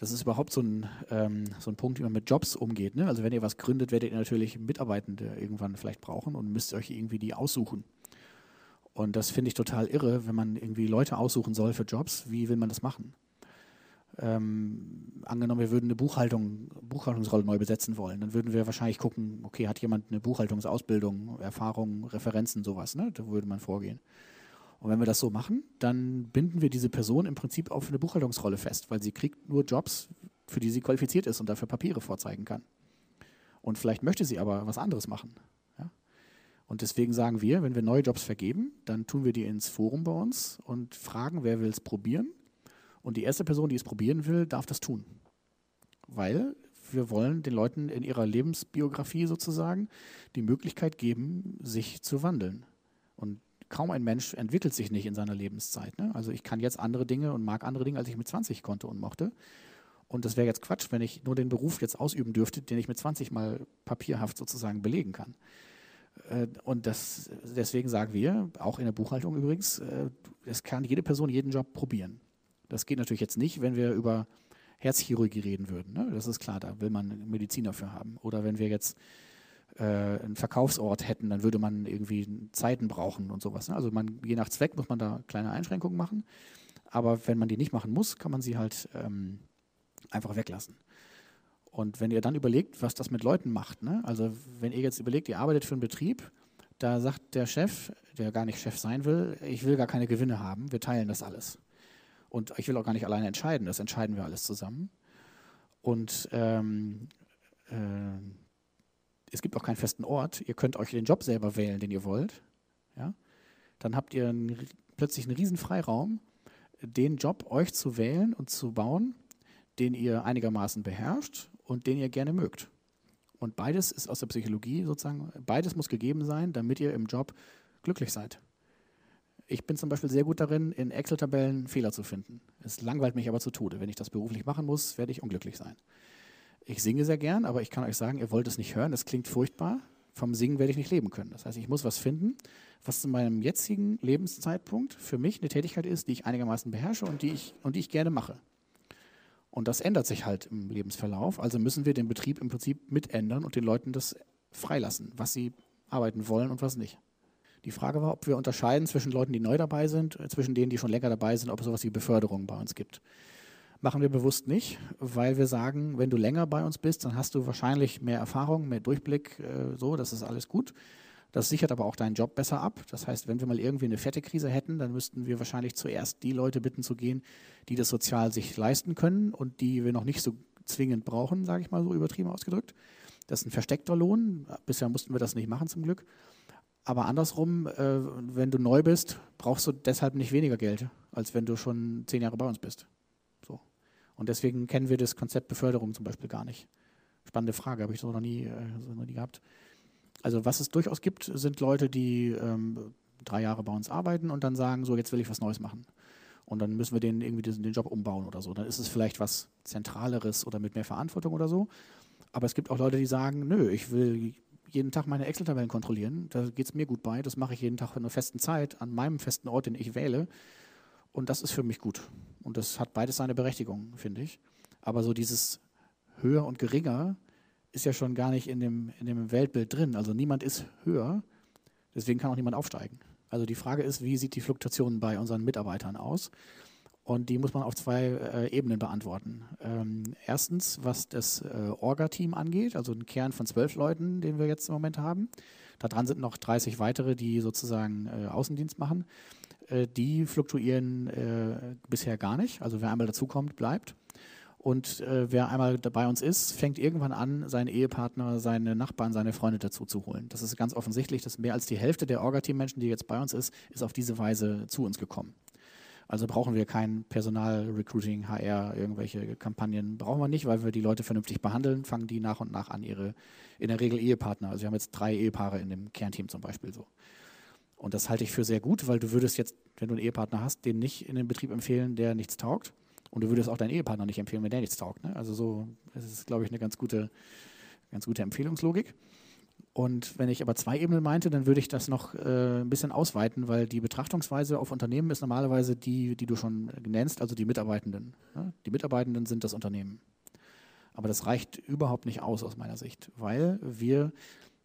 Das ist überhaupt so ein, ähm, so ein Punkt, wie man mit Jobs umgeht. Ne? Also wenn ihr was gründet, werdet ihr natürlich Mitarbeitende irgendwann vielleicht brauchen und müsst euch irgendwie die aussuchen. Und das finde ich total irre, wenn man irgendwie Leute aussuchen soll für Jobs. Wie will man das machen? Ähm, angenommen, wir würden eine Buchhaltung, Buchhaltungsrolle neu besetzen wollen, dann würden wir wahrscheinlich gucken, okay, hat jemand eine Buchhaltungsausbildung, Erfahrung, Referenzen, sowas, ne? Da würde man vorgehen. Und wenn wir das so machen, dann binden wir diese Person im Prinzip auf eine Buchhaltungsrolle fest, weil sie kriegt nur Jobs, für die sie qualifiziert ist und dafür Papiere vorzeigen kann. Und vielleicht möchte sie aber was anderes machen. Ja? Und deswegen sagen wir, wenn wir neue Jobs vergeben, dann tun wir die ins Forum bei uns und fragen, wer will es probieren und die erste Person, die es probieren will, darf das tun. Weil wir wollen den Leuten in ihrer Lebensbiografie sozusagen die Möglichkeit geben, sich zu wandeln. Und kaum ein Mensch entwickelt sich nicht in seiner Lebenszeit. Ne? Also ich kann jetzt andere Dinge und mag andere Dinge, als ich mit 20 konnte und mochte. Und das wäre jetzt Quatsch, wenn ich nur den Beruf jetzt ausüben dürfte, den ich mit 20 mal papierhaft sozusagen belegen kann. Äh, und das, deswegen sagen wir, auch in der Buchhaltung übrigens, äh, es kann jede Person jeden Job probieren. Das geht natürlich jetzt nicht, wenn wir über Herzchirurgie reden würden. Ne? Das ist klar, da will man Mediziner für haben. Oder wenn wir jetzt äh, einen Verkaufsort hätten, dann würde man irgendwie Zeiten brauchen und sowas. Ne? Also man, je nach Zweck muss man da kleine Einschränkungen machen. Aber wenn man die nicht machen muss, kann man sie halt ähm, einfach weglassen. Und wenn ihr dann überlegt, was das mit Leuten macht, ne? also wenn ihr jetzt überlegt, ihr arbeitet für einen Betrieb, da sagt der Chef, der gar nicht Chef sein will, ich will gar keine Gewinne haben, wir teilen das alles. Und ich will auch gar nicht alleine entscheiden, das entscheiden wir alles zusammen. Und ähm, äh, es gibt auch keinen festen Ort. Ihr könnt euch den Job selber wählen, den ihr wollt. Ja? Dann habt ihr einen, plötzlich einen riesen Freiraum, den Job euch zu wählen und zu bauen, den ihr einigermaßen beherrscht und den ihr gerne mögt. Und beides ist aus der Psychologie sozusagen, beides muss gegeben sein, damit ihr im Job glücklich seid. Ich bin zum Beispiel sehr gut darin, in Excel-Tabellen Fehler zu finden. Es langweilt mich aber zu Tode. Wenn ich das beruflich machen muss, werde ich unglücklich sein. Ich singe sehr gern, aber ich kann euch sagen, ihr wollt es nicht hören, das klingt furchtbar. Vom Singen werde ich nicht leben können. Das heißt, ich muss was finden, was zu meinem jetzigen Lebenszeitpunkt für mich eine Tätigkeit ist, die ich einigermaßen beherrsche und die ich, und die ich gerne mache. Und das ändert sich halt im Lebensverlauf. Also müssen wir den Betrieb im Prinzip mitändern und den Leuten das freilassen, was sie arbeiten wollen und was nicht. Die Frage war, ob wir unterscheiden zwischen Leuten, die neu dabei sind, äh, zwischen denen, die schon länger dabei sind, ob es sowas wie Beförderung bei uns gibt. Machen wir bewusst nicht, weil wir sagen, wenn du länger bei uns bist, dann hast du wahrscheinlich mehr Erfahrung, mehr Durchblick, äh, so, das ist alles gut. Das sichert aber auch deinen Job besser ab. Das heißt, wenn wir mal irgendwie eine fette Krise hätten, dann müssten wir wahrscheinlich zuerst die Leute bitten zu gehen, die das sozial sich leisten können und die wir noch nicht so zwingend brauchen, sage ich mal so übertrieben ausgedrückt. Das ist ein versteckter Lohn. Bisher mussten wir das nicht machen zum Glück. Aber andersrum, äh, wenn du neu bist, brauchst du deshalb nicht weniger Geld, als wenn du schon zehn Jahre bei uns bist. So. Und deswegen kennen wir das Konzept Beförderung zum Beispiel gar nicht. Spannende Frage, habe ich so noch nie, äh, noch nie gehabt. Also was es durchaus gibt, sind Leute, die ähm, drei Jahre bei uns arbeiten und dann sagen, so jetzt will ich was Neues machen. Und dann müssen wir den irgendwie den, den Job umbauen oder so. Dann ist es vielleicht was Zentraleres oder mit mehr Verantwortung oder so. Aber es gibt auch Leute, die sagen, nö, ich will jeden Tag meine Excel-Tabellen kontrollieren. Da geht es mir gut bei. Das mache ich jeden Tag in einer festen Zeit, an meinem festen Ort, den ich wähle. Und das ist für mich gut. Und das hat beides seine Berechtigung, finde ich. Aber so dieses höher und geringer ist ja schon gar nicht in dem, in dem Weltbild drin. Also niemand ist höher, deswegen kann auch niemand aufsteigen. Also die Frage ist, wie sieht die Fluktuation bei unseren Mitarbeitern aus? Und die muss man auf zwei äh, Ebenen beantworten. Ähm, erstens, was das äh, Orga-Team angeht, also ein Kern von zwölf Leuten, den wir jetzt im Moment haben. Da dran sind noch 30 weitere, die sozusagen äh, Außendienst machen. Äh, die fluktuieren äh, bisher gar nicht. Also wer einmal dazukommt, bleibt. Und äh, wer einmal bei uns ist, fängt irgendwann an, seinen Ehepartner, seine Nachbarn, seine Freunde dazu zu holen. Das ist ganz offensichtlich, dass mehr als die Hälfte der Orga-Team-Menschen, die jetzt bei uns ist, ist auf diese Weise zu uns gekommen. Also brauchen wir kein Personal, Recruiting, HR, irgendwelche Kampagnen. Brauchen wir nicht, weil wir die Leute vernünftig behandeln, fangen die nach und nach an, ihre in der Regel Ehepartner. Also wir haben jetzt drei Ehepaare in dem Kernteam zum Beispiel so. Und das halte ich für sehr gut, weil du würdest jetzt, wenn du einen Ehepartner hast, den nicht in den Betrieb empfehlen, der nichts taugt. Und du würdest auch deinen Ehepartner nicht empfehlen, wenn der nichts taugt. Ne? Also so, das ist, glaube ich, eine ganz gute, ganz gute Empfehlungslogik. Und wenn ich aber zwei Ebenen meinte, dann würde ich das noch äh, ein bisschen ausweiten, weil die Betrachtungsweise auf Unternehmen ist normalerweise die, die du schon nennst, also die Mitarbeitenden. Ne? Die Mitarbeitenden sind das Unternehmen. Aber das reicht überhaupt nicht aus aus meiner Sicht, weil wir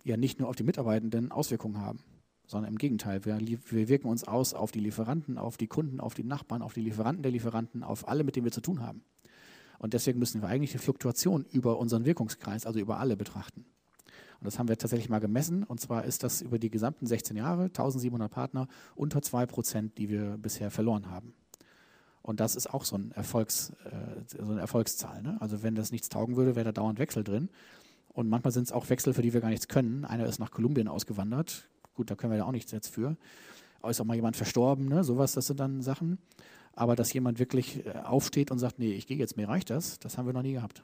ja nicht nur auf die Mitarbeitenden Auswirkungen haben, sondern im Gegenteil. Wir, wir wirken uns aus auf die Lieferanten, auf die Kunden, auf die Nachbarn, auf die Lieferanten der Lieferanten, auf alle, mit denen wir zu tun haben. Und deswegen müssen wir eigentlich die Fluktuation über unseren Wirkungskreis, also über alle betrachten. Und das haben wir tatsächlich mal gemessen. Und zwar ist das über die gesamten 16 Jahre, 1700 Partner, unter 2 Prozent, die wir bisher verloren haben. Und das ist auch so, ein Erfolgs, äh, so eine Erfolgszahl. Ne? Also wenn das nichts taugen würde, wäre da dauernd Wechsel drin. Und manchmal sind es auch Wechsel, für die wir gar nichts können. Einer ist nach Kolumbien ausgewandert. Gut, da können wir ja auch nichts jetzt für. Ist auch mal jemand verstorben, ne? sowas, das sind dann Sachen. Aber dass jemand wirklich äh, aufsteht und sagt, nee, ich gehe jetzt, mir reicht das, das haben wir noch nie gehabt.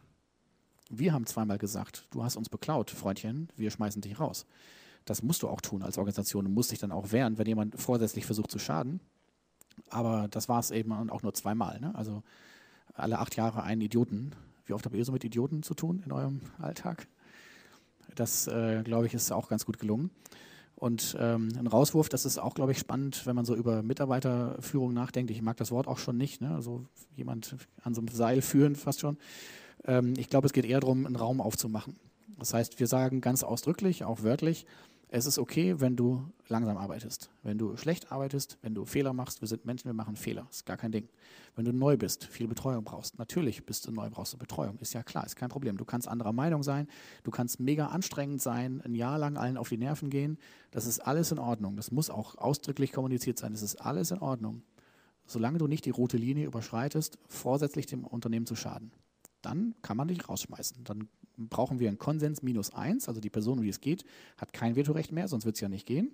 Wir haben zweimal gesagt, du hast uns beklaut, Freundchen, wir schmeißen dich raus. Das musst du auch tun als Organisation. Du musst dich dann auch wehren, wenn jemand vorsätzlich versucht zu schaden. Aber das war es eben auch nur zweimal. Ne? Also alle acht Jahre einen Idioten. Wie oft habt ihr so mit Idioten zu tun in eurem Alltag? Das, äh, glaube ich, ist auch ganz gut gelungen. Und ähm, ein Rauswurf, das ist auch, glaube ich, spannend, wenn man so über Mitarbeiterführung nachdenkt. Ich mag das Wort auch schon nicht. Ne? Also jemand an so einem Seil führen fast schon. Ähm, ich glaube, es geht eher darum, einen Raum aufzumachen. Das heißt, wir sagen ganz ausdrücklich, auch wörtlich, es ist okay, wenn du langsam arbeitest. Wenn du schlecht arbeitest, wenn du Fehler machst, wir sind Menschen, wir machen Fehler, ist gar kein Ding. Wenn du neu bist, viel Betreuung brauchst, natürlich bist du neu, brauchst du Betreuung, ist ja klar, ist kein Problem. Du kannst anderer Meinung sein, du kannst mega anstrengend sein, ein Jahr lang allen auf die Nerven gehen, das ist alles in Ordnung. Das muss auch ausdrücklich kommuniziert sein, das ist alles in Ordnung. Solange du nicht die rote Linie überschreitest, vorsätzlich dem Unternehmen zu schaden dann kann man dich rausschmeißen. Dann brauchen wir einen Konsens minus eins, also die Person, um die es geht, hat kein Vetorecht mehr, sonst wird es ja nicht gehen.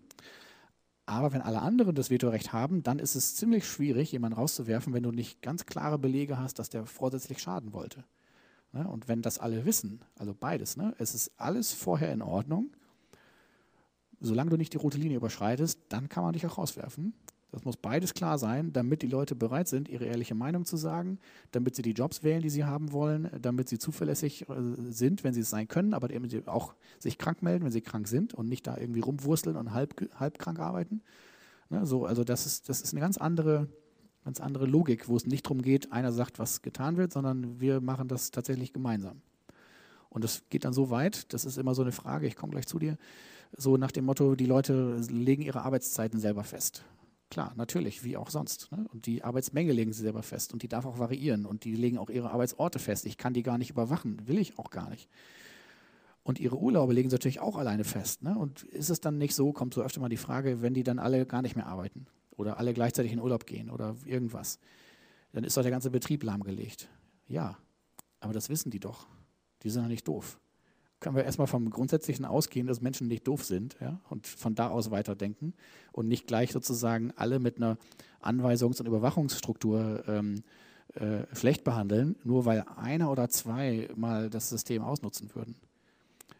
Aber wenn alle anderen das Vetorecht haben, dann ist es ziemlich schwierig, jemanden rauszuwerfen, wenn du nicht ganz klare Belege hast, dass der vorsätzlich schaden wollte. Ne? Und wenn das alle wissen, also beides, ne? es ist alles vorher in Ordnung, solange du nicht die rote Linie überschreitest, dann kann man dich auch rauswerfen. Das muss beides klar sein, damit die Leute bereit sind, ihre ehrliche Meinung zu sagen, damit sie die Jobs wählen, die sie haben wollen, damit sie zuverlässig äh, sind, wenn sie es sein können, aber auch sich krank melden, wenn sie krank sind und nicht da irgendwie rumwursteln und halb, halb krank arbeiten. Ne, so, also das ist, das ist eine ganz andere, ganz andere Logik, wo es nicht darum geht, einer sagt, was getan wird, sondern wir machen das tatsächlich gemeinsam. Und das geht dann so weit, das ist immer so eine Frage, ich komme gleich zu dir, so nach dem Motto, die Leute legen ihre Arbeitszeiten selber fest. Klar, natürlich, wie auch sonst. Ne? Und die Arbeitsmenge legen sie selber fest und die darf auch variieren und die legen auch ihre Arbeitsorte fest. Ich kann die gar nicht überwachen, will ich auch gar nicht. Und ihre Urlaube legen sie natürlich auch alleine fest. Ne? Und ist es dann nicht so, kommt so öfter mal die Frage, wenn die dann alle gar nicht mehr arbeiten oder alle gleichzeitig in Urlaub gehen oder irgendwas, dann ist doch der ganze Betrieb lahmgelegt. Ja, aber das wissen die doch. Die sind doch nicht doof können wir erstmal vom Grundsätzlichen ausgehen, dass Menschen nicht doof sind ja, und von da aus weiterdenken und nicht gleich sozusagen alle mit einer Anweisungs- und Überwachungsstruktur ähm, äh, schlecht behandeln, nur weil einer oder zwei mal das System ausnutzen würden.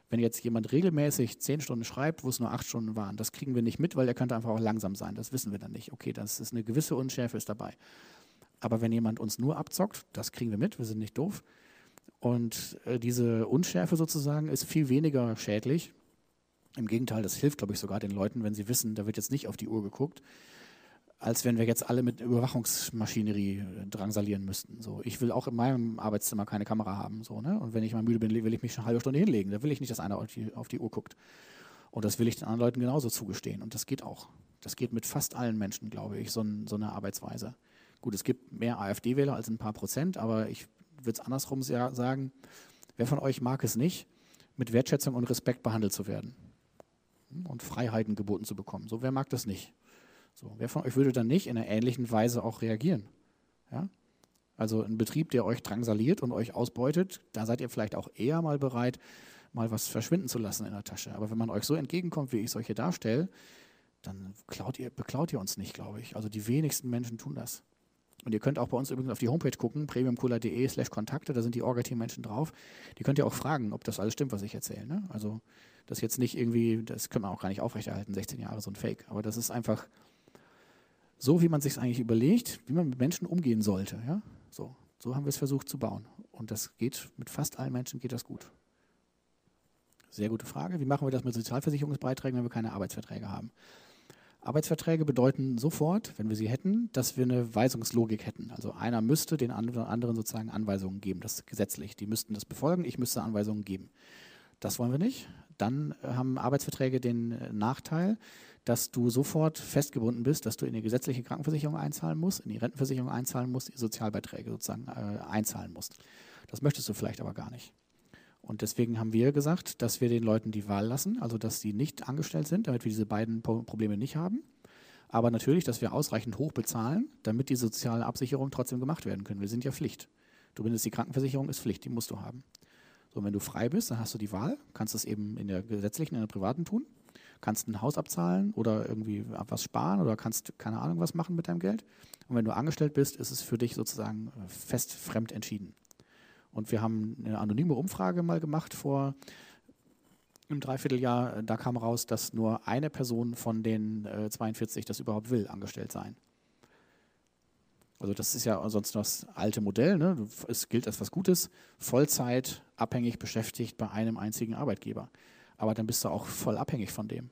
Wenn jetzt jemand regelmäßig zehn Stunden schreibt, wo es nur acht Stunden waren, das kriegen wir nicht mit, weil er könnte einfach auch langsam sein. Das wissen wir dann nicht. Okay, das ist eine gewisse Unschärfe ist dabei. Aber wenn jemand uns nur abzockt, das kriegen wir mit, wir sind nicht doof. Und äh, diese Unschärfe sozusagen ist viel weniger schädlich. Im Gegenteil, das hilft, glaube ich, sogar den Leuten, wenn sie wissen, da wird jetzt nicht auf die Uhr geguckt, als wenn wir jetzt alle mit Überwachungsmaschinerie äh, drangsalieren müssten. So, ich will auch in meinem Arbeitszimmer keine Kamera haben. So, ne? Und wenn ich mal müde bin, will ich mich schon eine halbe Stunde hinlegen. Da will ich nicht, dass einer auf die, auf die Uhr guckt. Und das will ich den anderen Leuten genauso zugestehen. Und das geht auch. Das geht mit fast allen Menschen, glaube ich, so, so eine Arbeitsweise. Gut, es gibt mehr AfD-Wähler als ein paar Prozent, aber ich würde es andersrum sagen, wer von euch mag es nicht, mit Wertschätzung und Respekt behandelt zu werden und Freiheiten geboten zu bekommen? So, wer mag das nicht? So, wer von euch würde dann nicht in einer ähnlichen Weise auch reagieren? Ja? Also ein Betrieb, der euch drangsaliert und euch ausbeutet, da seid ihr vielleicht auch eher mal bereit, mal was verschwinden zu lassen in der Tasche. Aber wenn man euch so entgegenkommt, wie ich solche darstelle, dann ihr, beklaut ihr uns nicht, glaube ich. Also die wenigsten Menschen tun das. Und ihr könnt auch bei uns übrigens auf die Homepage gucken, premiumcola.de slash Kontakte, da sind die Orga-Team-Menschen drauf. Die könnt ihr auch fragen, ob das alles stimmt, was ich erzähle. Ne? Also das jetzt nicht irgendwie, das können wir auch gar nicht aufrechterhalten, 16 Jahre so ein Fake. Aber das ist einfach so, wie man sich eigentlich überlegt, wie man mit Menschen umgehen sollte. Ja? So, so haben wir es versucht zu bauen. Und das geht, mit fast allen Menschen geht das gut. Sehr gute Frage. Wie machen wir das mit Sozialversicherungsbeiträgen, wenn wir keine Arbeitsverträge haben? Arbeitsverträge bedeuten sofort, wenn wir sie hätten, dass wir eine Weisungslogik hätten. Also einer müsste den anderen sozusagen Anweisungen geben, das ist gesetzlich. Die müssten das befolgen, ich müsste Anweisungen geben. Das wollen wir nicht. Dann äh, haben Arbeitsverträge den äh, Nachteil, dass du sofort festgebunden bist, dass du in die gesetzliche Krankenversicherung einzahlen musst, in die Rentenversicherung einzahlen musst, die Sozialbeiträge sozusagen äh, einzahlen musst. Das möchtest du vielleicht aber gar nicht. Und deswegen haben wir gesagt, dass wir den Leuten die Wahl lassen, also dass sie nicht angestellt sind, damit wir diese beiden Probleme nicht haben. Aber natürlich, dass wir ausreichend hoch bezahlen, damit die soziale Absicherung trotzdem gemacht werden können. Wir sind ja Pflicht. Du bindest die Krankenversicherung, ist Pflicht, die musst du haben. So, wenn du frei bist, dann hast du die Wahl, kannst es eben in der gesetzlichen, in der privaten tun, kannst ein Haus abzahlen oder irgendwie was sparen oder kannst keine Ahnung was machen mit deinem Geld. Und wenn du angestellt bist, ist es für dich sozusagen fest fremd entschieden. Und wir haben eine anonyme Umfrage mal gemacht vor einem Dreivierteljahr. Da kam raus, dass nur eine Person von den äh, 42 das überhaupt will, angestellt sein. Also das ist ja sonst das alte Modell. Ne? Es gilt als was Gutes. Vollzeit abhängig beschäftigt bei einem einzigen Arbeitgeber. Aber dann bist du auch voll abhängig von dem.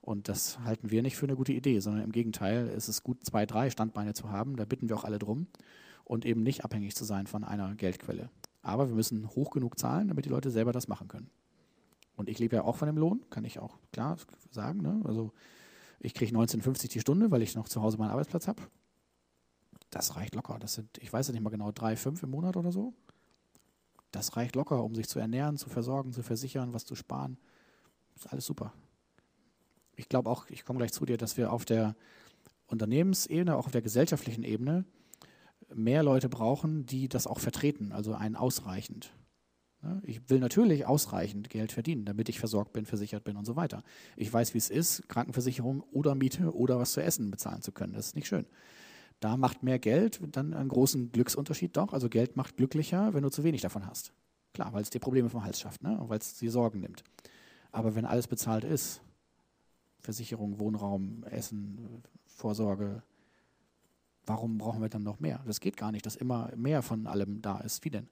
Und das halten wir nicht für eine gute Idee, sondern im Gegenteil, es ist gut, zwei, drei Standbeine zu haben. Da bitten wir auch alle drum und eben nicht abhängig zu sein von einer Geldquelle. Aber wir müssen hoch genug zahlen, damit die Leute selber das machen können. Und ich lebe ja auch von dem Lohn, kann ich auch klar sagen. Ne? Also ich kriege 19,50 die Stunde, weil ich noch zu Hause meinen Arbeitsplatz habe. Das reicht locker. Das sind, ich weiß ja nicht mal genau, drei, fünf im Monat oder so. Das reicht locker, um sich zu ernähren, zu versorgen, zu versichern, was zu sparen. Ist alles super. Ich glaube auch, ich komme gleich zu dir, dass wir auf der Unternehmensebene, auch auf der gesellschaftlichen Ebene mehr Leute brauchen, die das auch vertreten, also einen ausreichend. Ich will natürlich ausreichend Geld verdienen, damit ich versorgt bin, versichert bin und so weiter. Ich weiß, wie es ist, Krankenversicherung oder Miete oder was zu essen bezahlen zu können. Das ist nicht schön. Da macht mehr Geld dann einen großen Glücksunterschied doch. Also Geld macht glücklicher, wenn du zu wenig davon hast. Klar, weil es dir Probleme vom Hals schafft ne? und weil es dir Sorgen nimmt. Aber wenn alles bezahlt ist, Versicherung, Wohnraum, Essen, Vorsorge. Warum brauchen wir dann noch mehr? Das geht gar nicht, dass immer mehr von allem da ist. Wie denn?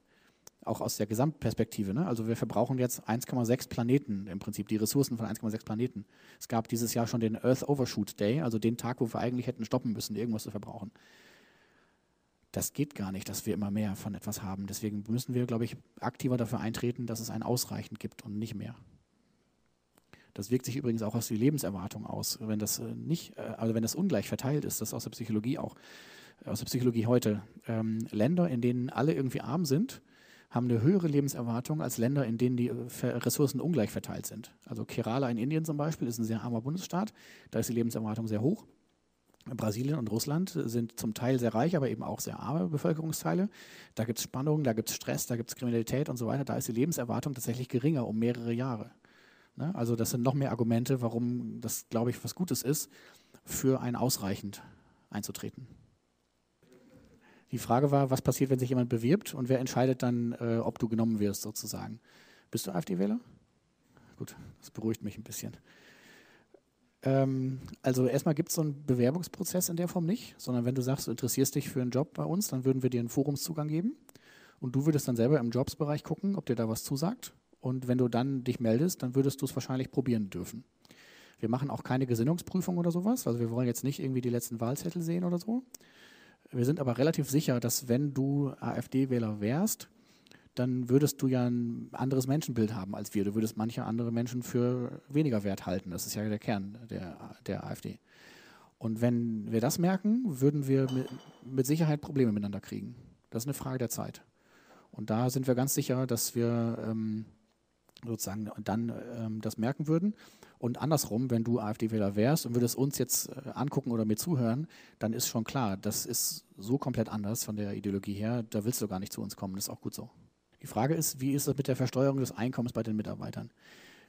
Auch aus der Gesamtperspektive. Ne? Also wir verbrauchen jetzt 1,6 Planeten im Prinzip, die Ressourcen von 1,6 Planeten. Es gab dieses Jahr schon den Earth Overshoot Day, also den Tag, wo wir eigentlich hätten stoppen müssen, irgendwas zu verbrauchen. Das geht gar nicht, dass wir immer mehr von etwas haben. Deswegen müssen wir, glaube ich, aktiver dafür eintreten, dass es ein Ausreichend gibt und nicht mehr. Das wirkt sich übrigens auch aus der Lebenserwartung aus. Wenn das äh, nicht, äh, also wenn das ungleich verteilt ist, das ist aus der Psychologie auch, aus der Psychologie heute. Ähm, Länder, in denen alle irgendwie arm sind, haben eine höhere Lebenserwartung als Länder, in denen die äh, Ressourcen ungleich verteilt sind. Also Kerala in Indien zum Beispiel ist ein sehr armer Bundesstaat, da ist die Lebenserwartung sehr hoch. Brasilien und Russland sind zum Teil sehr reich, aber eben auch sehr arme Bevölkerungsteile. Da gibt es Spannungen, da gibt es Stress, da gibt es Kriminalität und so weiter. Da ist die Lebenserwartung tatsächlich geringer um mehrere Jahre. Ne? Also das sind noch mehr Argumente, warum das, glaube ich, was Gutes ist, für ein ausreichend einzutreten. Die Frage war, was passiert, wenn sich jemand bewirbt und wer entscheidet dann, äh, ob du genommen wirst, sozusagen. Bist du AfD-Wähler? Gut, das beruhigt mich ein bisschen. Ähm, also erstmal gibt es so einen Bewerbungsprozess in der Form nicht, sondern wenn du sagst, du interessierst dich für einen Job bei uns, dann würden wir dir einen Forumszugang geben und du würdest dann selber im Jobsbereich gucken, ob dir da was zusagt. Und wenn du dann dich meldest, dann würdest du es wahrscheinlich probieren dürfen. Wir machen auch keine Gesinnungsprüfung oder sowas. Also wir wollen jetzt nicht irgendwie die letzten Wahlzettel sehen oder so. Wir sind aber relativ sicher, dass wenn du AfD-Wähler wärst, dann würdest du ja ein anderes Menschenbild haben als wir. Du würdest manche andere Menschen für weniger wert halten. Das ist ja der Kern der, der AfD. Und wenn wir das merken, würden wir mit, mit Sicherheit Probleme miteinander kriegen. Das ist eine Frage der Zeit. Und da sind wir ganz sicher, dass wir ähm, sozusagen dann ähm, das merken würden. Und andersrum, wenn du AfD-Wähler wärst und würdest uns jetzt äh, angucken oder mir zuhören, dann ist schon klar, das ist so komplett anders von der Ideologie her, da willst du gar nicht zu uns kommen, das ist auch gut so. Die Frage ist, wie ist das mit der Versteuerung des Einkommens bei den Mitarbeitern?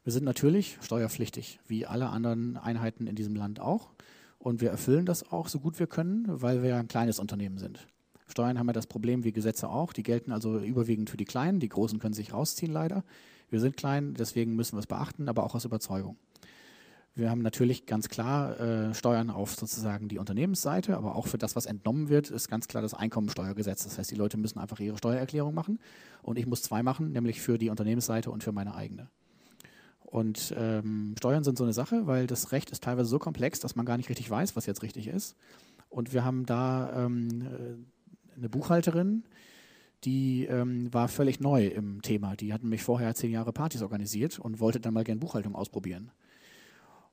Wir sind natürlich steuerpflichtig, wie alle anderen Einheiten in diesem Land auch. Und wir erfüllen das auch so gut wir können, weil wir ein kleines Unternehmen sind. Steuern haben ja das Problem wie Gesetze auch. Die gelten also überwiegend für die Kleinen. Die Großen können sich rausziehen leider. Wir sind klein, deswegen müssen wir es beachten, aber auch aus Überzeugung. Wir haben natürlich ganz klar äh, Steuern auf sozusagen die Unternehmensseite, aber auch für das, was entnommen wird, ist ganz klar das Einkommensteuergesetz. Das heißt, die Leute müssen einfach ihre Steuererklärung machen und ich muss zwei machen, nämlich für die Unternehmensseite und für meine eigene. Und ähm, Steuern sind so eine Sache, weil das Recht ist teilweise so komplex, dass man gar nicht richtig weiß, was jetzt richtig ist. Und wir haben da ähm, äh, eine Buchhalterin, die ähm, war völlig neu im Thema. Die hat nämlich vorher zehn Jahre Partys organisiert und wollte dann mal gerne Buchhaltung ausprobieren.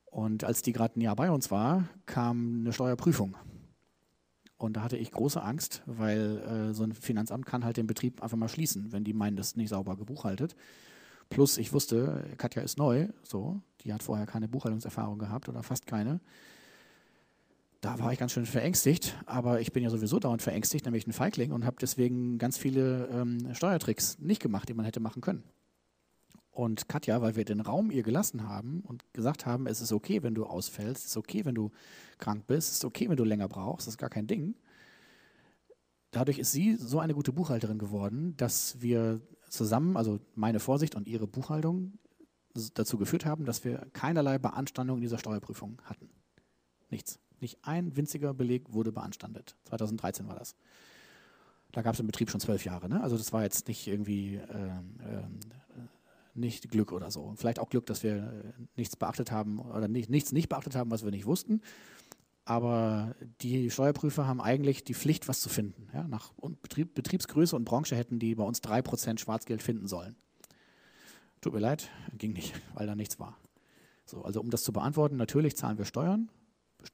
Und als die gerade ein Jahr bei uns war, kam eine Steuerprüfung. Und da hatte ich große Angst, weil äh, so ein Finanzamt kann halt den Betrieb einfach mal schließen, wenn die meinen, das ist nicht sauber gebuchhaltet. Plus ich wusste, Katja ist neu, so, die hat vorher keine Buchhaltungserfahrung gehabt oder fast keine. Da war ich ganz schön verängstigt, aber ich bin ja sowieso dauernd verängstigt, nämlich ein Feigling und habe deswegen ganz viele ähm, Steuertricks nicht gemacht, die man hätte machen können. Und Katja, weil wir den Raum ihr gelassen haben und gesagt haben, es ist okay, wenn du ausfällst, es ist okay, wenn du krank bist, es ist okay, wenn du länger brauchst, das ist gar kein Ding. Dadurch ist sie so eine gute Buchhalterin geworden, dass wir zusammen, also meine Vorsicht und ihre Buchhaltung, dazu geführt haben, dass wir keinerlei Beanstandung in dieser Steuerprüfung hatten. Nichts. Nicht ein winziger Beleg wurde beanstandet. 2013 war das. Da gab es im Betrieb schon zwölf Jahre. Ne? Also das war jetzt nicht irgendwie äh, äh, nicht Glück oder so. Vielleicht auch Glück, dass wir äh, nichts beachtet haben oder nicht, nichts nicht beachtet haben, was wir nicht wussten. Aber die Steuerprüfer haben eigentlich die Pflicht, was zu finden. Ja, nach Betrieb, Betriebsgröße und Branche hätten die bei uns 3% Schwarzgeld finden sollen. Tut mir leid, ging nicht, weil da nichts war. So, also um das zu beantworten, natürlich zahlen wir Steuern.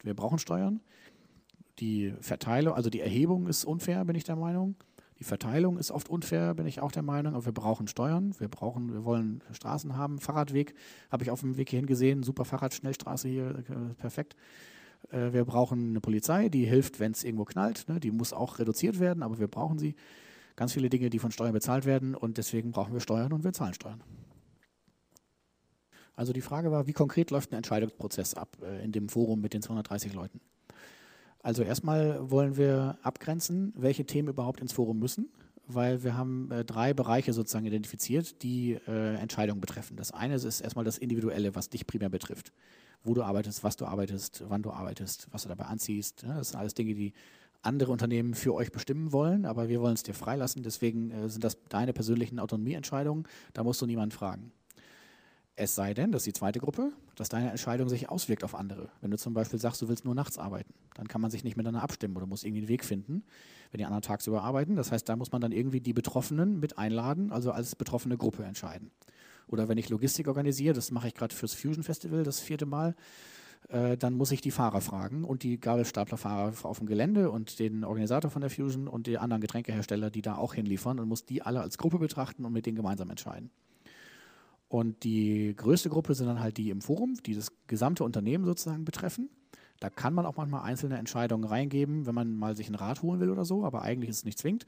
Wir brauchen Steuern. Die Verteilung, also die Erhebung ist unfair, bin ich der Meinung. Die Verteilung ist oft unfair, bin ich auch der Meinung, aber wir brauchen Steuern, wir brauchen, wir wollen Straßen haben, Fahrradweg, habe ich auf dem Weg hierhin gesehen, super Fahrradschnellstraße hier, äh, perfekt. Äh, wir brauchen eine Polizei, die hilft, wenn es irgendwo knallt, ne? die muss auch reduziert werden, aber wir brauchen sie. Ganz viele Dinge, die von Steuern bezahlt werden und deswegen brauchen wir Steuern und wir zahlen Steuern. Also die Frage war, wie konkret läuft ein Entscheidungsprozess ab äh, in dem Forum mit den 230 Leuten? Also erstmal wollen wir abgrenzen, welche Themen überhaupt ins Forum müssen, weil wir haben äh, drei Bereiche sozusagen identifiziert, die äh, Entscheidungen betreffen. Das eine ist erstmal das Individuelle, was dich primär betrifft. wo du arbeitest, was du arbeitest, wann du arbeitest, was du dabei anziehst. Ne? Das sind alles Dinge, die andere Unternehmen für euch bestimmen wollen, aber wir wollen es dir freilassen. Deswegen äh, sind das deine persönlichen Autonomieentscheidungen. Da musst du niemanden fragen. Es sei denn, das ist die zweite Gruppe, dass deine Entscheidung sich auswirkt auf andere. Wenn du zum Beispiel sagst, du willst nur nachts arbeiten, dann kann man sich nicht miteinander abstimmen oder muss irgendwie einen Weg finden, wenn die anderen tagsüber arbeiten. Das heißt, da muss man dann irgendwie die Betroffenen mit einladen, also als betroffene Gruppe entscheiden. Oder wenn ich Logistik organisiere, das mache ich gerade fürs Fusion Festival das vierte Mal, äh, dann muss ich die Fahrer fragen und die Gabelstaplerfahrer auf dem Gelände und den Organisator von der Fusion und die anderen Getränkehersteller, die da auch hinliefern und muss die alle als Gruppe betrachten und mit denen gemeinsam entscheiden. Und die größte Gruppe sind dann halt die im Forum, die das gesamte Unternehmen sozusagen betreffen. Da kann man auch manchmal einzelne Entscheidungen reingeben, wenn man mal sich ein Rad holen will oder so, aber eigentlich ist es nicht zwingend.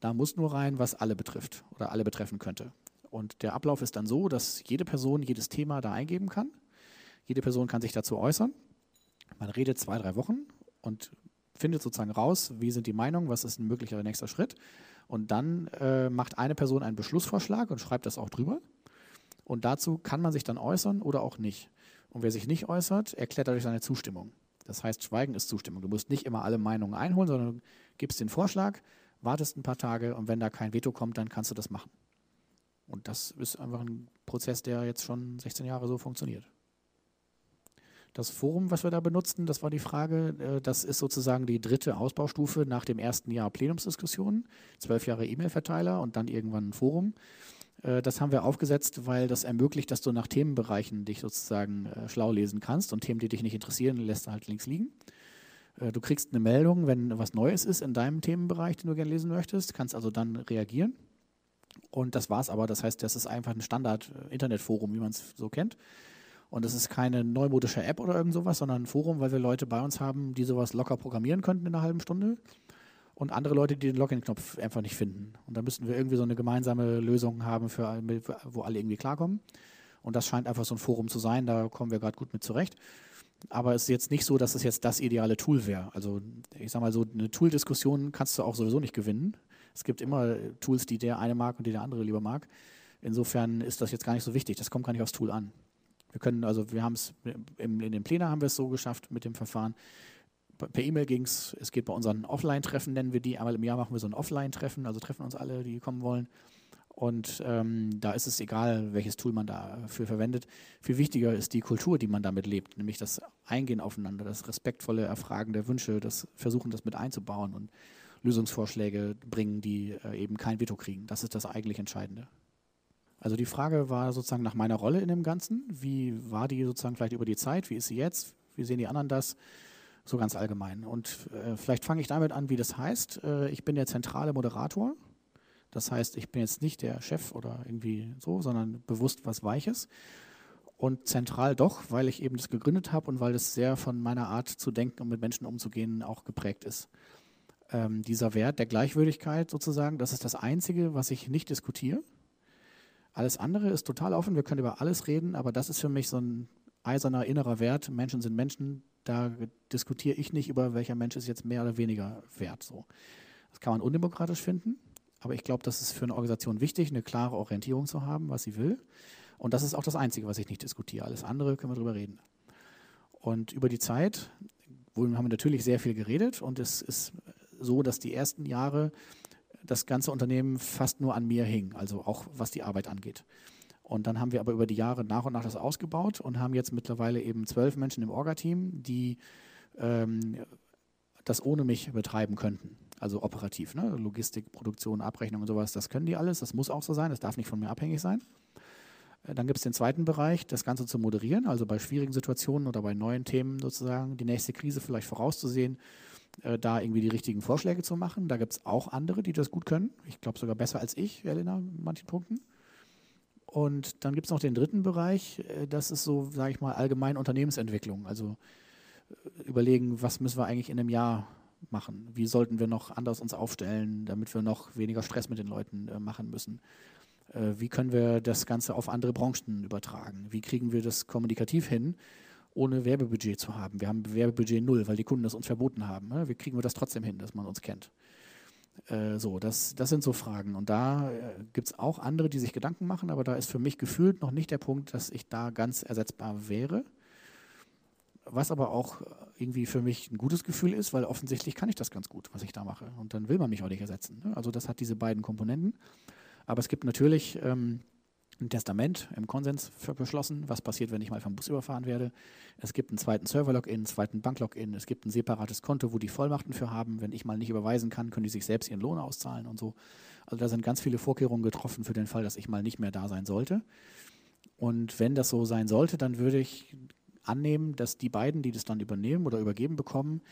Da muss nur rein, was alle betrifft oder alle betreffen könnte. Und der Ablauf ist dann so, dass jede Person jedes Thema da eingeben kann. Jede Person kann sich dazu äußern. Man redet zwei, drei Wochen und findet sozusagen raus, wie sind die Meinungen, was ist ein möglicher nächster Schritt. Und dann äh, macht eine Person einen Beschlussvorschlag und schreibt das auch drüber. Und dazu kann man sich dann äußern oder auch nicht. Und wer sich nicht äußert, erklärt dadurch seine Zustimmung. Das heißt, Schweigen ist Zustimmung. Du musst nicht immer alle Meinungen einholen, sondern gibst den Vorschlag, wartest ein paar Tage und wenn da kein Veto kommt, dann kannst du das machen. Und das ist einfach ein Prozess, der jetzt schon 16 Jahre so funktioniert. Das Forum, was wir da benutzten, das war die Frage, äh, das ist sozusagen die dritte Ausbaustufe nach dem ersten Jahr Plenumsdiskussionen, zwölf Jahre E-Mail-Verteiler und dann irgendwann ein Forum. Äh, das haben wir aufgesetzt, weil das ermöglicht, dass du nach Themenbereichen dich sozusagen äh, schlau lesen kannst und Themen, die dich nicht interessieren, lässt du halt links liegen. Du kriegst eine Meldung, wenn was Neues ist in deinem Themenbereich, den du gerne lesen möchtest, kannst also dann reagieren. Und das war's aber. Das heißt, das ist einfach ein Standard-Internetforum, wie man es so kennt. Und es ist keine neumodische App oder irgend sowas, sondern ein Forum, weil wir Leute bei uns haben, die sowas locker programmieren könnten in einer halben Stunde. Und andere Leute, die den Login-Knopf einfach nicht finden. Und da müssten wir irgendwie so eine gemeinsame Lösung haben, für, wo alle irgendwie klarkommen. Und das scheint einfach so ein Forum zu sein, da kommen wir gerade gut mit zurecht. Aber es ist jetzt nicht so, dass es jetzt das ideale Tool wäre. Also ich sage mal so, eine Tool-Diskussion kannst du auch sowieso nicht gewinnen. Es gibt immer Tools, die der eine mag und die der andere lieber mag. Insofern ist das jetzt gar nicht so wichtig. Das kommt gar nicht aufs Tool an. Wir können, also wir haben es in den Plänen haben wir es so geschafft mit dem Verfahren. Per E-Mail ging es, es geht bei unseren Offline-Treffen, nennen wir die. Einmal im Jahr machen wir so ein Offline-Treffen, also treffen uns alle, die kommen wollen. Und ähm, da ist es egal, welches Tool man dafür verwendet. Viel wichtiger ist die Kultur, die man damit lebt, nämlich das Eingehen aufeinander, das respektvolle Erfragen der Wünsche, das Versuchen, das mit einzubauen und Lösungsvorschläge bringen, die äh, eben kein Veto kriegen. Das ist das eigentlich Entscheidende. Also die Frage war sozusagen nach meiner Rolle in dem Ganzen. Wie war die sozusagen vielleicht über die Zeit? Wie ist sie jetzt? Wie sehen die anderen das? So ganz allgemein. Und äh, vielleicht fange ich damit an, wie das heißt. Äh, ich bin der zentrale Moderator. Das heißt, ich bin jetzt nicht der Chef oder irgendwie so, sondern bewusst was Weiches. Und zentral doch, weil ich eben das gegründet habe und weil es sehr von meiner Art zu denken und mit Menschen umzugehen auch geprägt ist. Ähm, dieser Wert der Gleichwürdigkeit sozusagen, das ist das Einzige, was ich nicht diskutiere. Alles andere ist total offen, wir können über alles reden, aber das ist für mich so ein eiserner innerer Wert. Menschen sind Menschen, da diskutiere ich nicht über, welcher Mensch ist jetzt mehr oder weniger wert. So. Das kann man undemokratisch finden, aber ich glaube, das ist für eine Organisation wichtig, eine klare Orientierung zu haben, was sie will. Und das ist auch das Einzige, was ich nicht diskutiere. Alles andere können wir darüber reden. Und über die Zeit haben wir natürlich sehr viel geredet und es ist so, dass die ersten Jahre das ganze Unternehmen fast nur an mir hing, also auch was die Arbeit angeht. Und dann haben wir aber über die Jahre nach und nach das ausgebaut und haben jetzt mittlerweile eben zwölf Menschen im Orga-Team, die ähm, das ohne mich betreiben könnten. Also operativ, ne? Logistik, Produktion, Abrechnung und sowas, das können die alles. Das muss auch so sein, das darf nicht von mir abhängig sein. Äh, dann gibt es den zweiten Bereich, das Ganze zu moderieren, also bei schwierigen Situationen oder bei neuen Themen sozusagen, die nächste Krise vielleicht vorauszusehen äh, da irgendwie die richtigen Vorschläge zu machen. Da gibt es auch andere, die das gut können. Ich glaube sogar besser als ich, Elena, in manchen Punkten. Und dann gibt es noch den dritten Bereich, äh, das ist so, sage ich mal, allgemein Unternehmensentwicklung. Also äh, überlegen, was müssen wir eigentlich in einem Jahr machen? Wie sollten wir noch anders uns aufstellen, damit wir noch weniger Stress mit den Leuten äh, machen müssen? Wie können wir das Ganze auf andere Branchen übertragen? Wie kriegen wir das kommunikativ hin, ohne Werbebudget zu haben. Wir haben Werbebudget null, weil die Kunden das uns verboten haben. Ne? Wie kriegen wir das trotzdem hin, dass man uns kennt? Äh, so, das, das sind so Fragen. Und da äh, gibt es auch andere, die sich Gedanken machen, aber da ist für mich gefühlt noch nicht der Punkt, dass ich da ganz ersetzbar wäre. was aber auch irgendwie für mich ein gutes Gefühl ist, weil offensichtlich kann ich das ganz gut, was ich da mache. Und dann will man mich auch nicht ersetzen. Ne? Also das hat diese beiden Komponenten. Aber es gibt natürlich ähm, ein Testament im Konsens beschlossen, was passiert, wenn ich mal vom Bus überfahren werde. Es gibt einen zweiten Server-Login, einen zweiten Bank-Login, es gibt ein separates Konto, wo die Vollmachten für haben. Wenn ich mal nicht überweisen kann, können die sich selbst ihren Lohn auszahlen und so. Also da sind ganz viele Vorkehrungen getroffen für den Fall, dass ich mal nicht mehr da sein sollte. Und wenn das so sein sollte, dann würde ich annehmen, dass die beiden, die das dann übernehmen oder übergeben bekommen,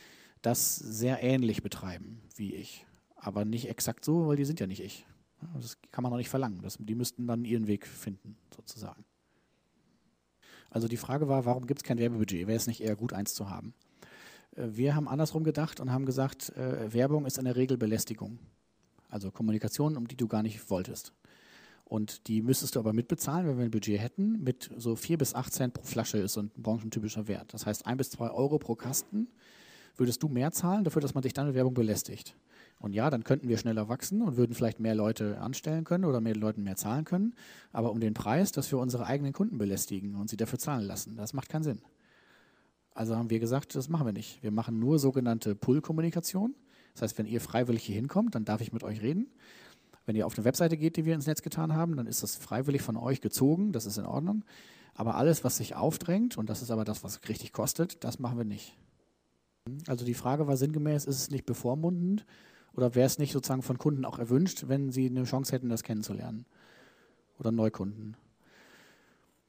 das sehr ähnlich betreiben wie ich. Aber nicht exakt so, weil die sind ja nicht ich. Das kann man auch nicht verlangen. Das, die müssten dann ihren Weg finden, sozusagen. Also die Frage war, warum gibt es kein Werbebudget? Wäre es nicht eher gut, eins zu haben? Äh, wir haben andersrum gedacht und haben gesagt, äh, Werbung ist in der Regel Belästigung. Also Kommunikation, um die du gar nicht wolltest. Und die müsstest du aber mitbezahlen, wenn wir ein Budget hätten, mit so 4 bis 8 Cent pro Flasche ist so ein branchentypischer Wert. Das heißt, 1 bis 2 Euro pro Kasten würdest du mehr zahlen dafür, dass man dich dann mit Werbung belästigt. Und ja, dann könnten wir schneller wachsen und würden vielleicht mehr Leute anstellen können oder mehr Leuten mehr zahlen können. Aber um den Preis, dass wir unsere eigenen Kunden belästigen und sie dafür zahlen lassen, das macht keinen Sinn. Also haben wir gesagt, das machen wir nicht. Wir machen nur sogenannte Pull-Kommunikation. Das heißt, wenn ihr freiwillig hier hinkommt, dann darf ich mit euch reden. Wenn ihr auf eine Webseite geht, die wir ins Netz getan haben, dann ist das freiwillig von euch gezogen, das ist in Ordnung. Aber alles, was sich aufdrängt, und das ist aber das, was richtig kostet, das machen wir nicht. Also die Frage war sinngemäß, ist es nicht bevormundend, oder wäre es nicht sozusagen von Kunden auch erwünscht, wenn sie eine Chance hätten, das kennenzulernen? Oder Neukunden?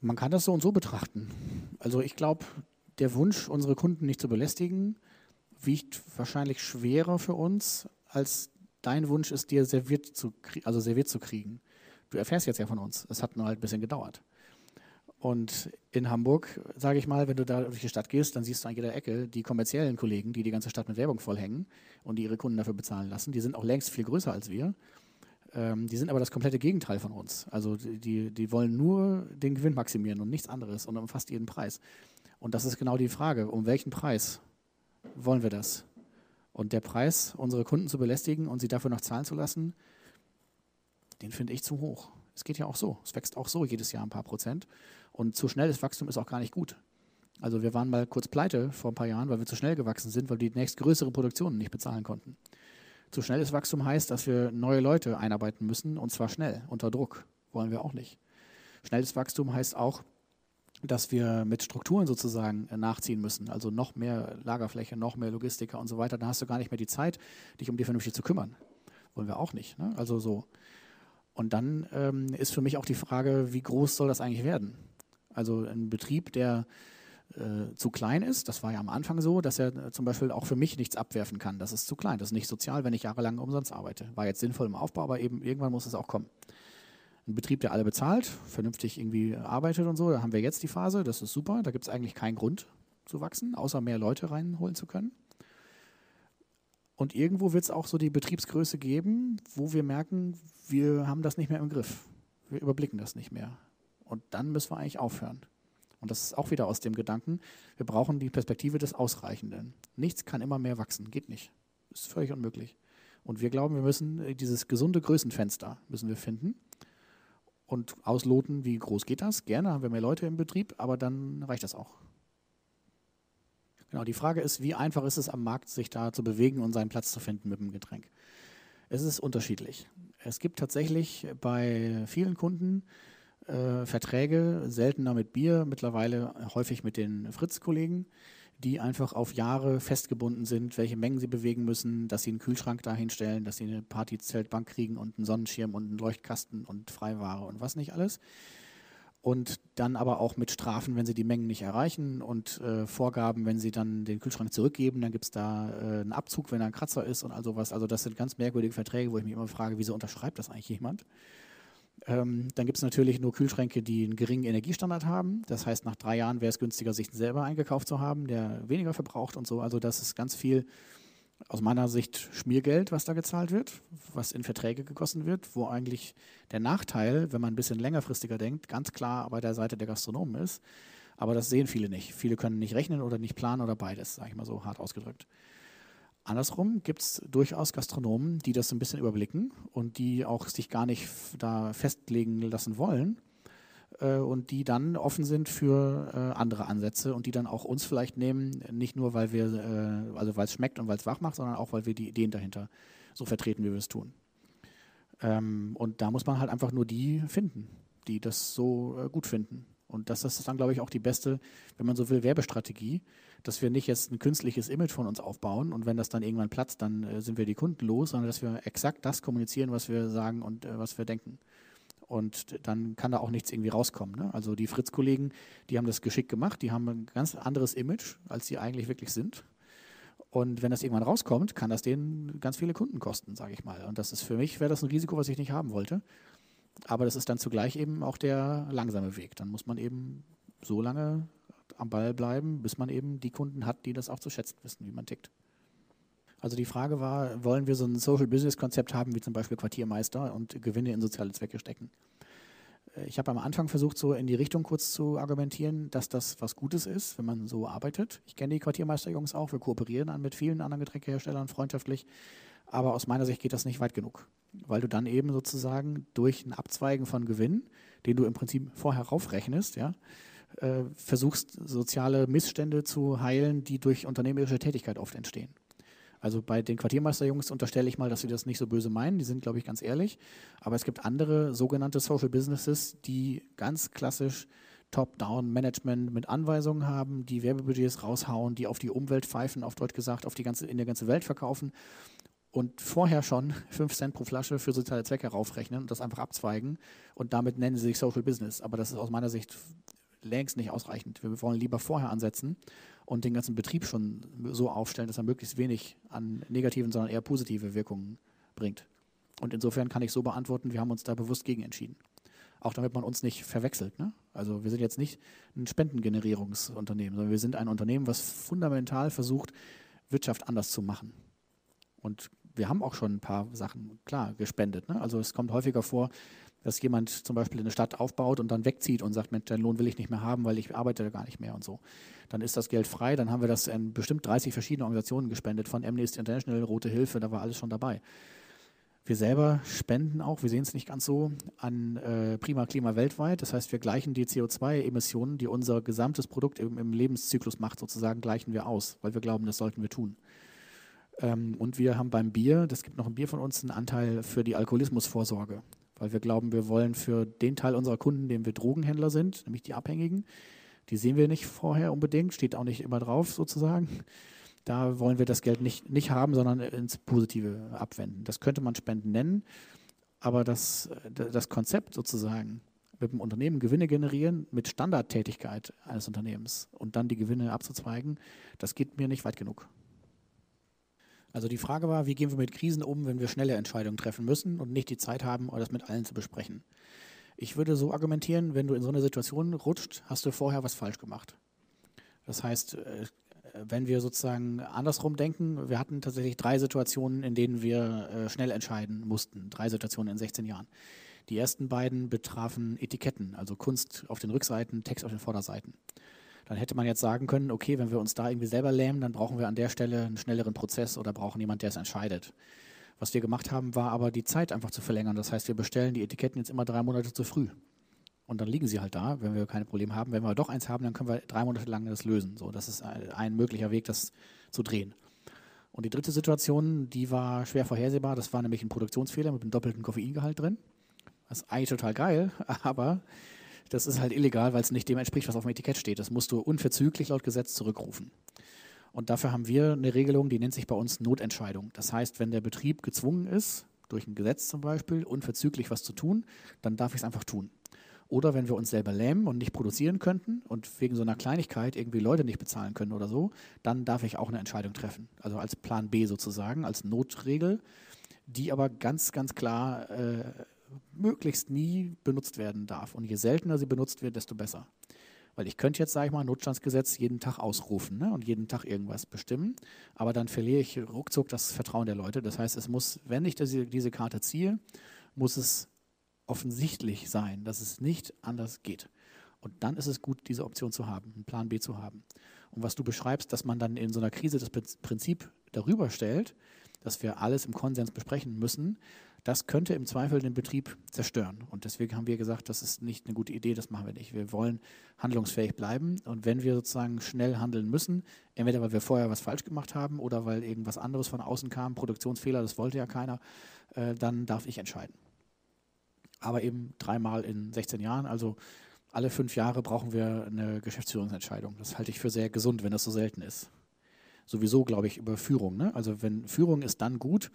Man kann das so und so betrachten. Also ich glaube, der Wunsch, unsere Kunden nicht zu belästigen, wiegt wahrscheinlich schwerer für uns, als dein Wunsch ist, dir serviert zu, also serviert zu kriegen. Du erfährst jetzt ja von uns. Es hat nur halt ein bisschen gedauert. Und in Hamburg, sage ich mal, wenn du da durch die Stadt gehst, dann siehst du an jeder Ecke die kommerziellen Kollegen, die die ganze Stadt mit Werbung vollhängen und die ihre Kunden dafür bezahlen lassen. Die sind auch längst viel größer als wir. Ähm, die sind aber das komplette Gegenteil von uns. Also die, die wollen nur den Gewinn maximieren und nichts anderes und um fast jeden Preis. Und das ist genau die Frage, um welchen Preis wollen wir das? Und der Preis, unsere Kunden zu belästigen und sie dafür noch zahlen zu lassen, den finde ich zu hoch. Es geht ja auch so. Es wächst auch so jedes Jahr ein paar Prozent. Und zu schnelles Wachstum ist auch gar nicht gut. Also wir waren mal kurz pleite vor ein paar Jahren, weil wir zu schnell gewachsen sind, weil wir die nächstgrößere Produktion nicht bezahlen konnten. Zu schnelles Wachstum heißt, dass wir neue Leute einarbeiten müssen und zwar schnell, unter Druck. Wollen wir auch nicht. Schnelles Wachstum heißt auch, dass wir mit Strukturen sozusagen nachziehen müssen. Also noch mehr Lagerfläche, noch mehr Logistiker und so weiter. Dann hast du gar nicht mehr die Zeit, dich um die vernünftig zu kümmern. Wollen wir auch nicht. Ne? Also so. Und dann ähm, ist für mich auch die Frage, wie groß soll das eigentlich werden? Also ein Betrieb, der äh, zu klein ist, das war ja am Anfang so, dass er äh, zum Beispiel auch für mich nichts abwerfen kann. Das ist zu klein, das ist nicht sozial, wenn ich jahrelang umsonst arbeite. War jetzt sinnvoll im Aufbau, aber eben irgendwann muss es auch kommen. Ein Betrieb, der alle bezahlt, vernünftig irgendwie arbeitet und so, da haben wir jetzt die Phase, das ist super, da gibt es eigentlich keinen Grund zu wachsen, außer mehr Leute reinholen zu können. Und irgendwo wird es auch so die Betriebsgröße geben, wo wir merken, wir haben das nicht mehr im Griff. Wir überblicken das nicht mehr. Und dann müssen wir eigentlich aufhören. Und das ist auch wieder aus dem Gedanken, wir brauchen die Perspektive des Ausreichenden. Nichts kann immer mehr wachsen, geht nicht. Ist völlig unmöglich. Und wir glauben, wir müssen äh, dieses gesunde Größenfenster müssen wir finden und ausloten, wie groß geht das. Gerne haben wir mehr Leute im Betrieb, aber dann reicht das auch. Genau, die Frage ist, wie einfach ist es am Markt, sich da zu bewegen und seinen Platz zu finden mit dem Getränk. Es ist unterschiedlich. Es gibt tatsächlich bei vielen Kunden äh, Verträge, seltener mit Bier, mittlerweile häufig mit den Fritz-Kollegen, die einfach auf Jahre festgebunden sind, welche Mengen sie bewegen müssen, dass sie einen Kühlschrank dahinstellen, dass sie eine Partyzeltbank kriegen und einen Sonnenschirm und einen Leuchtkasten und Freiware und was nicht alles. Und dann aber auch mit Strafen, wenn sie die Mengen nicht erreichen und äh, Vorgaben, wenn sie dann den Kühlschrank zurückgeben, dann gibt es da äh, einen Abzug, wenn da ein Kratzer ist und all sowas. Also das sind ganz merkwürdige Verträge, wo ich mich immer frage, wieso unterschreibt das eigentlich jemand? Ähm, dann gibt es natürlich nur Kühlschränke, die einen geringen Energiestandard haben. Das heißt, nach drei Jahren wäre es günstiger, sich selber eingekauft zu haben, der weniger verbraucht und so. Also das ist ganz viel aus meiner Sicht Schmiergeld, was da gezahlt wird, was in Verträge gegossen wird, wo eigentlich der Nachteil, wenn man ein bisschen längerfristiger denkt, ganz klar bei der Seite der Gastronomen ist. Aber das sehen viele nicht. Viele können nicht rechnen oder nicht planen oder beides, sage ich mal so hart ausgedrückt. Andersrum gibt es durchaus Gastronomen, die das ein bisschen überblicken und die auch sich gar nicht da festlegen lassen wollen, äh, und die dann offen sind für äh, andere Ansätze und die dann auch uns vielleicht nehmen, nicht nur weil wir, äh, also weil es schmeckt und weil es wach macht, sondern auch weil wir die Ideen dahinter so vertreten, wie wir es tun. Ähm, und da muss man halt einfach nur die finden, die das so äh, gut finden. Und das ist dann, glaube ich, auch die beste, wenn man so will, Werbestrategie, dass wir nicht jetzt ein künstliches Image von uns aufbauen und wenn das dann irgendwann platzt, dann äh, sind wir die Kunden los, sondern dass wir exakt das kommunizieren, was wir sagen und äh, was wir denken. Und dann kann da auch nichts irgendwie rauskommen. Ne? Also die Fritz-Kollegen, die haben das geschickt gemacht, die haben ein ganz anderes Image, als sie eigentlich wirklich sind. Und wenn das irgendwann rauskommt, kann das denen ganz viele Kunden kosten, sage ich mal. Und das ist für mich, wäre das ein Risiko, was ich nicht haben wollte. Aber das ist dann zugleich eben auch der langsame Weg. Dann muss man eben so lange am Ball bleiben, bis man eben die Kunden hat, die das auch zu schätzen wissen, wie man tickt. Also die Frage war, wollen wir so ein Social Business Konzept haben, wie zum Beispiel Quartiermeister und Gewinne in soziale Zwecke stecken? Äh, ich habe am Anfang versucht, so in die Richtung kurz zu argumentieren, dass das was Gutes ist, wenn man so arbeitet. Ich kenne die Quartiermeisterjungs auch, wir kooperieren mit vielen anderen Getränkeherstellern freundschaftlich, aber aus meiner Sicht geht das nicht weit genug, weil du dann eben sozusagen durch ein Abzweigen von Gewinn, den du im Prinzip vorher raufrechnest, ja, äh, versuchst, soziale Missstände zu heilen, die durch unternehmerische Tätigkeit oft entstehen. Also bei den Quartiermeisterjungs unterstelle ich mal, dass sie das nicht so böse meinen. Die sind, glaube ich, ganz ehrlich. Aber es gibt andere sogenannte Social Businesses, die ganz klassisch Top-Down-Management mit Anweisungen haben, die Werbebudgets raushauen, die auf die Umwelt pfeifen, auf Deutsch gesagt, auf die ganze, in der ganzen Welt verkaufen und vorher schon 5 Cent pro Flasche für soziale Zwecke raufrechnen und das einfach abzweigen und damit nennen sie sich Social Business. Aber das ist aus meiner Sicht längst nicht ausreichend. Wir wollen lieber vorher ansetzen und den ganzen Betrieb schon so aufstellen, dass er möglichst wenig an negativen, sondern eher positive Wirkungen bringt. Und insofern kann ich so beantworten, wir haben uns da bewusst gegen entschieden. Auch damit man uns nicht verwechselt. Ne? Also wir sind jetzt nicht ein Spendengenerierungsunternehmen, sondern wir sind ein Unternehmen, was fundamental versucht, Wirtschaft anders zu machen. Und wir haben auch schon ein paar Sachen, klar, gespendet. Ne? Also es kommt häufiger vor, dass jemand zum Beispiel eine Stadt aufbaut und dann wegzieht und sagt, Mensch, deinen Lohn will ich nicht mehr haben, weil ich arbeite da gar nicht mehr und so. Dann ist das Geld frei, dann haben wir das in bestimmt 30 verschiedene Organisationen gespendet, von Amnesty International, Rote Hilfe, da war alles schon dabei. Wir selber spenden auch, wir sehen es nicht ganz so, an äh, Prima Klima weltweit. Das heißt, wir gleichen die CO2-Emissionen, die unser gesamtes Produkt im, im, Lebenszyklus macht, sozusagen, gleichen wir aus, weil wir glauben, das sollten wir tun. Ähm, und wir haben beim Bier, das gibt noch ein Bier von uns, einen Anteil für die Alkoholismusvorsorge weil wir glauben, wir wollen für den Teil unserer Kunden, dem wir Drogenhändler sind, nämlich die Abhängigen, die sehen wir nicht vorher unbedingt, steht auch nicht immer drauf sozusagen. Da wollen wir das Geld nicht, nicht haben, sondern ins Positive abwenden. Das könnte man Spenden nennen, aber das, das Konzept sozusagen, mit dem Unternehmen Gewinne generieren, mit Standardtätigkeit eines Unternehmens und dann die Gewinne abzuzweigen, das geht mir nicht weit genug. Also die Frage war, wie gehen wir mit Krisen um, wenn wir schnelle Entscheidungen treffen müssen und nicht die Zeit haben, das mit allen zu besprechen. Ich würde so argumentieren, wenn du in so eine Situation rutscht, hast du vorher was falsch gemacht. Das heißt, äh, wenn wir sozusagen andersrum denken, wir hatten tatsächlich drei Situationen, in denen wir äh, schnell entscheiden mussten. Drei Situationen in 16 Jahren. Die ersten beiden betrafen Etiketten, also Kunst auf den Rückseiten, Text auf den Vorderseiten. Dann hätte man jetzt sagen können, okay, wenn wir uns da irgendwie selber lähmen, dann brauchen wir an der Stelle einen schnelleren Prozess oder brauchen jemanden, der es entscheidet. Was wir gemacht haben, war aber die Zeit einfach zu verlängern. Das heißt, wir bestellen die Etiketten jetzt immer drei Monate zu früh. Und dann liegen sie halt da, wenn wir keine Probleme haben. Wenn wir doch eins haben, dann können wir drei Monate lang das lösen. So, das ist ein möglicher Weg, das zu drehen. Und die dritte Situation, die war schwer vorhersehbar. Das war nämlich ein Produktionsfehler mit einem doppelten Koffeingehalt drin. Das ist eigentlich total geil, aber das ist halt illegal, weil es nicht dem entspricht, was auf dem Etikett steht. Das musst du unverzüglich laut Gesetz zurückrufen. Und dafür haben wir eine Regelung, die nennt sich bei uns Notentscheidung. Das heißt, wenn der Betrieb gezwungen ist, durch ein Gesetz zum Beispiel, unverzüglich was zu tun, dann darf ich es einfach tun. Oder wenn wir uns selber lähmen und nicht produzieren könnten und wegen so einer Kleinigkeit irgendwie Leute nicht bezahlen können oder so, dann darf ich auch eine Entscheidung treffen. Also als Plan B sozusagen, als Notregel, die aber ganz, ganz klar äh, möglichst nie benutzt werden darf. Und je seltener sie benutzt wird, desto besser. Weil ich könnte jetzt, sage ich mal, Notstandsgesetz jeden Tag ausrufen ne, und jeden Tag irgendwas bestimmen, aber dann verliere ich ruckzuck das Vertrauen der Leute. Das heißt, es muss, wenn ich diese, diese Karte ziehe, muss es offensichtlich sein, dass es nicht anders geht. Und dann ist es gut, diese Option zu haben, einen Plan B zu haben. Und was du beschreibst, dass man dann in so einer Krise das Prinzip darüber stellt, dass wir alles im Konsens besprechen müssen, Das könnte im Zweifel den Betrieb zerstören. Und deswegen haben wir gesagt, das ist nicht eine gute Idee, das machen wir nicht. Wir wollen handlungsfähig bleiben. Und wenn wir sozusagen schnell handeln müssen, entweder weil wir vorher was falsch gemacht haben oder weil irgendwas anderes von außen kam, Produktionsfehler, das wollte ja keiner, äh, dann darf ich entscheiden. Aber eben dreimal in 16 Jahren, also alle fünf Jahre brauchen wir eine Geschäftsführungsentscheidung. Das halte ich für sehr gesund, wenn das so selten ist. Sowieso glaube ich über Führung. Ne? Also wenn Führung ist dann gut,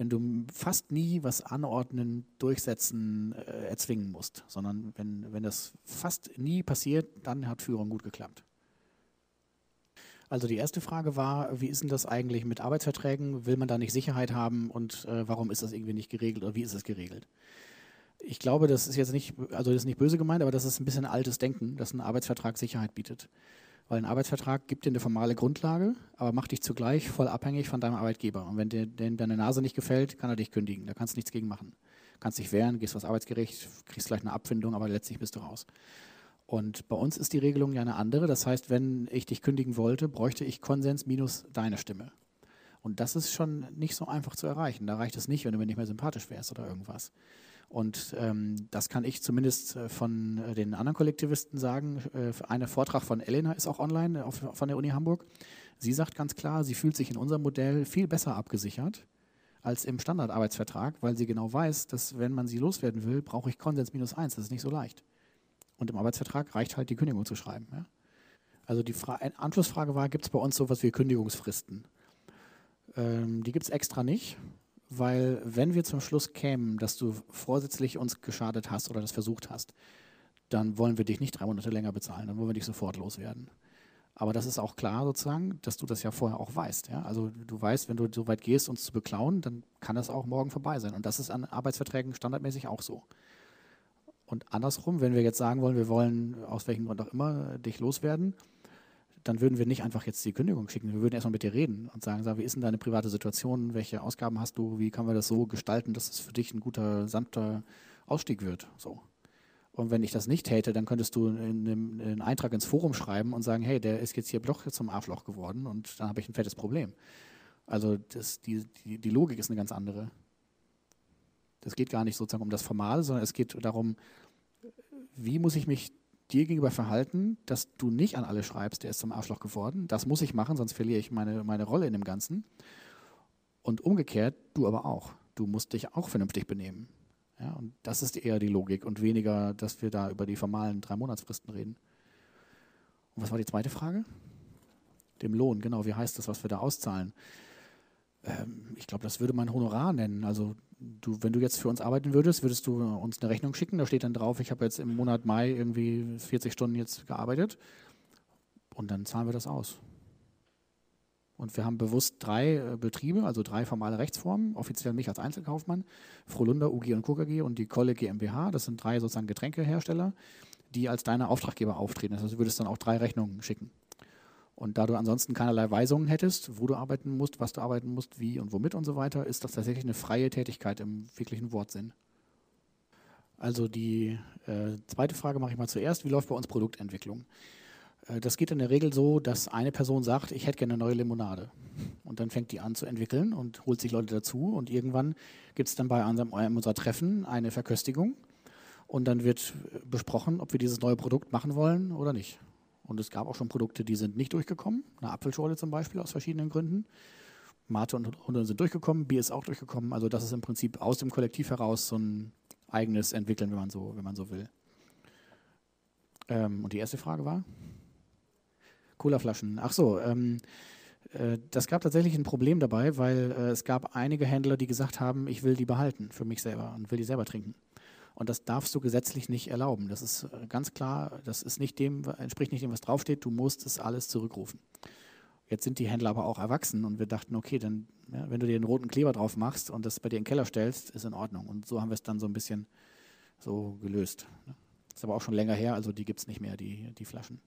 wenn du fast nie was anordnen, durchsetzen, äh, erzwingen musst, sondern wenn, wenn das fast nie passiert, dann hat Führung gut geklappt. Also die erste Frage war, wie ist denn das eigentlich mit Arbeitsverträgen? Will man da nicht Sicherheit haben und äh, warum ist das irgendwie nicht geregelt oder wie ist es geregelt? Ich glaube, das ist jetzt nicht, also das ist nicht böse gemeint, aber das ist ein bisschen altes Denken, dass ein Arbeitsvertrag Sicherheit bietet. Weil ein Arbeitsvertrag gibt dir eine formale Grundlage, aber macht dich zugleich voll abhängig von deinem Arbeitgeber. Und wenn dir deine Nase nicht gefällt, kann er dich kündigen. Da kannst du nichts gegen machen. Kannst dich wehren, gehst was Arbeitsgericht, kriegst vielleicht eine Abfindung, aber letztlich bist du raus. Und bei uns ist die Regelung ja eine andere. Das heißt, wenn ich dich kündigen wollte, bräuchte ich Konsens minus deine Stimme. Und das ist schon nicht so einfach zu erreichen. Da reicht es nicht, wenn du mir nicht mehr sympathisch wärst oder irgendwas. Und ähm, das kann ich zumindest äh, von äh, den anderen Kollektivisten sagen. Äh, ein Vortrag von Elena ist auch online auf, von der Uni Hamburg. Sie sagt ganz klar, sie fühlt sich in unserem Modell viel besser abgesichert als im Standardarbeitsvertrag, weil sie genau weiß, dass wenn man sie loswerden will, brauche ich Konsens minus eins. Das ist nicht so leicht. Und im Arbeitsvertrag reicht halt die Kündigung zu schreiben. Ja? Also die Fra Anschlussfrage war, gibt es bei uns sowas wie Kündigungsfristen? Ähm, die gibt es extra nicht weil wenn wir zum Schluss kämen, dass du vorsätzlich uns geschadet hast oder das versucht hast, dann wollen wir dich nicht drei Monate länger bezahlen, dann wollen wir dich sofort loswerden. Aber das ist auch klar sozusagen, dass du das ja vorher auch weißt. Ja? Also du weißt, wenn du so weit gehst, uns zu beklauen, dann kann das auch morgen vorbei sein. Und das ist an Arbeitsverträgen standardmäßig auch so. Und andersrum, wenn wir jetzt sagen wollen, wir wollen aus welchem Grund auch immer dich loswerden, dann würden wir nicht einfach jetzt die Kündigung schicken. Wir würden erstmal mit dir reden und sagen, sag, wie ist denn deine private Situation? Welche Ausgaben hast du? Wie können wir das so gestalten, dass es für dich ein guter, sanfter Ausstieg wird? So. Und wenn ich das nicht täte, dann könntest du einen, einen Eintrag ins Forum schreiben und sagen, hey, der ist jetzt hier Bloch zum Arschloch geworden und dann habe ich ein fettes Problem. Also das, die, die, die Logik ist eine ganz andere. Das geht gar nicht sozusagen um das Formale, sondern es geht darum, wie muss ich mich dir gegenüber verhalten, dass du nicht an alle schreibst, der ist zum Arschloch geworden. Das muss ich machen, sonst verliere ich meine, meine Rolle in dem Ganzen. Und umgekehrt, du aber auch. Du musst dich auch vernünftig benehmen. Ja, und das ist eher die Logik und weniger, dass wir da über die formalen drei Monatsfristen reden. Und was war die zweite Frage? Dem Lohn, genau. Wie heißt das, was wir da auszahlen? Ähm, ich glaube, das würde man Honorar nennen. Also du, wenn du jetzt für uns arbeiten würdest, würdest du uns eine Rechnung schicken. Da steht dann drauf, ich habe jetzt im Monat Mai irgendwie 40 Stunden jetzt gearbeitet. Und dann zahlen wir das aus. Und wir haben bewusst drei äh, Betriebe, also drei formale Rechtsformen, offiziell mich als Einzelkaufmann, Frohlunder, UG und KKG und die Kolle GmbH. Das sind drei sozusagen Getränkehersteller, die als deine Auftraggeber auftreten. Das heißt, du würdest dann auch drei Rechnungen schicken. Und da du ansonsten keinerlei Weisungen hättest, wo du arbeiten musst, was du arbeiten musst, wie und womit und so weiter, ist das tatsächlich eine freie Tätigkeit im wirklichen Wortsinn. Also die äh, zweite Frage mache ich mal zuerst. Wie läuft bei uns Produktentwicklung? Äh, das geht in der Regel so, dass eine Person sagt, ich hätte gerne eine neue Limonade. Und dann fängt die an zu entwickeln und holt sich Leute dazu. Und irgendwann gibt es dann bei unserem, unserer Treffen eine Verköstigung. Und dann wird besprochen, ob wir dieses neue Produkt machen wollen oder nicht. Und es gab auch schon Produkte, die sind nicht durchgekommen. Eine Apfelschorle zum Beispiel aus verschiedenen Gründen. Mate und Hunde sind durchgekommen, Bier ist auch durchgekommen. Also das ist im Prinzip aus dem Kollektiv heraus so ein eigenes Entwickeln, wenn man so, wenn man so will. Ähm, und die erste Frage war? Colaflaschen. Ach so, ähm, äh, das gab tatsächlich ein Problem dabei, weil äh, es gab einige Händler, die gesagt haben, ich will die behalten für mich selber und will die selber trinken. Und das darfst du gesetzlich nicht erlauben. Das ist äh, ganz klar, das ist nicht dem, entspricht nicht dem, was draufsteht. Du musst es alles zurückrufen. Jetzt sind die Händler aber auch erwachsen und wir dachten, okay, dann, ja, wenn du dir den roten Kleber drauf machst und das bei dir in den Keller stellst, ist in Ordnung. Und so haben wir es dann so ein bisschen so gelöst. Das ist aber auch schon länger her, also die gibt es nicht mehr, die, die Flaschen.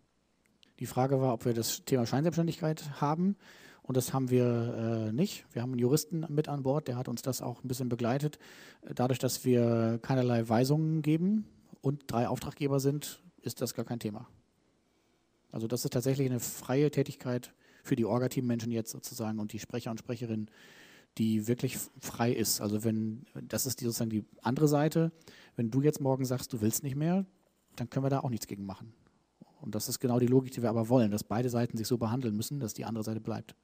Die Frage war, ob wir das Thema Scheinselbstständigkeit haben. Und das haben wir äh, nicht. Wir haben einen Juristen mit an Bord, der hat uns das auch ein bisschen begleitet. Dadurch, dass wir keinerlei Weisungen geben und drei Auftraggeber sind, ist das gar kein Thema. Also das ist tatsächlich eine freie Tätigkeit für die Orga-Team-Menschen jetzt sozusagen und die Sprecher und Sprecherinnen, die wirklich frei ist. Also wenn, das ist die, sozusagen die andere Seite, wenn du jetzt morgen sagst, du willst nicht mehr, dann können wir da auch nichts gegen machen. Und das ist genau die Logik, die wir aber wollen, dass beide Seiten sich so behandeln müssen, dass die andere Seite bleibt.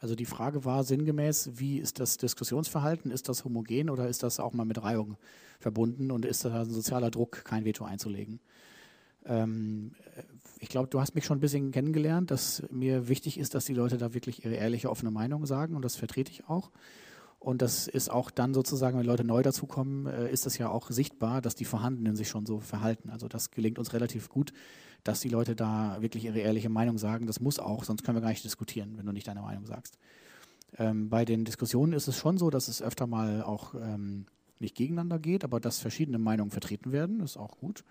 Also die Frage war sinngemäß, wie ist das Diskussionsverhalten? Ist das homogen oder ist das auch mal mit Reihung verbunden und ist da ein sozialer Druck, kein Veto einzulegen? Ähm, ich glaube, du hast mich schon ein bisschen kennengelernt, dass mir wichtig ist, dass die Leute da wirklich ihre ehrliche, offene Meinung sagen und das vertrete ich auch. Und das ist auch dann sozusagen, wenn Leute neu dazukommen, äh, ist das ja auch sichtbar, dass die Vorhandenen sich schon so verhalten. Also das gelingt uns relativ gut, dass die Leute da wirklich ihre ehrliche Meinung sagen. Das muss auch, sonst können wir gar nicht diskutieren, wenn du nicht deine Meinung sagst. Ähm, bei den Diskussionen ist es schon so, dass es öfter mal auch ähm, nicht gegeneinander geht, aber dass verschiedene Meinungen vertreten werden, ist auch gut.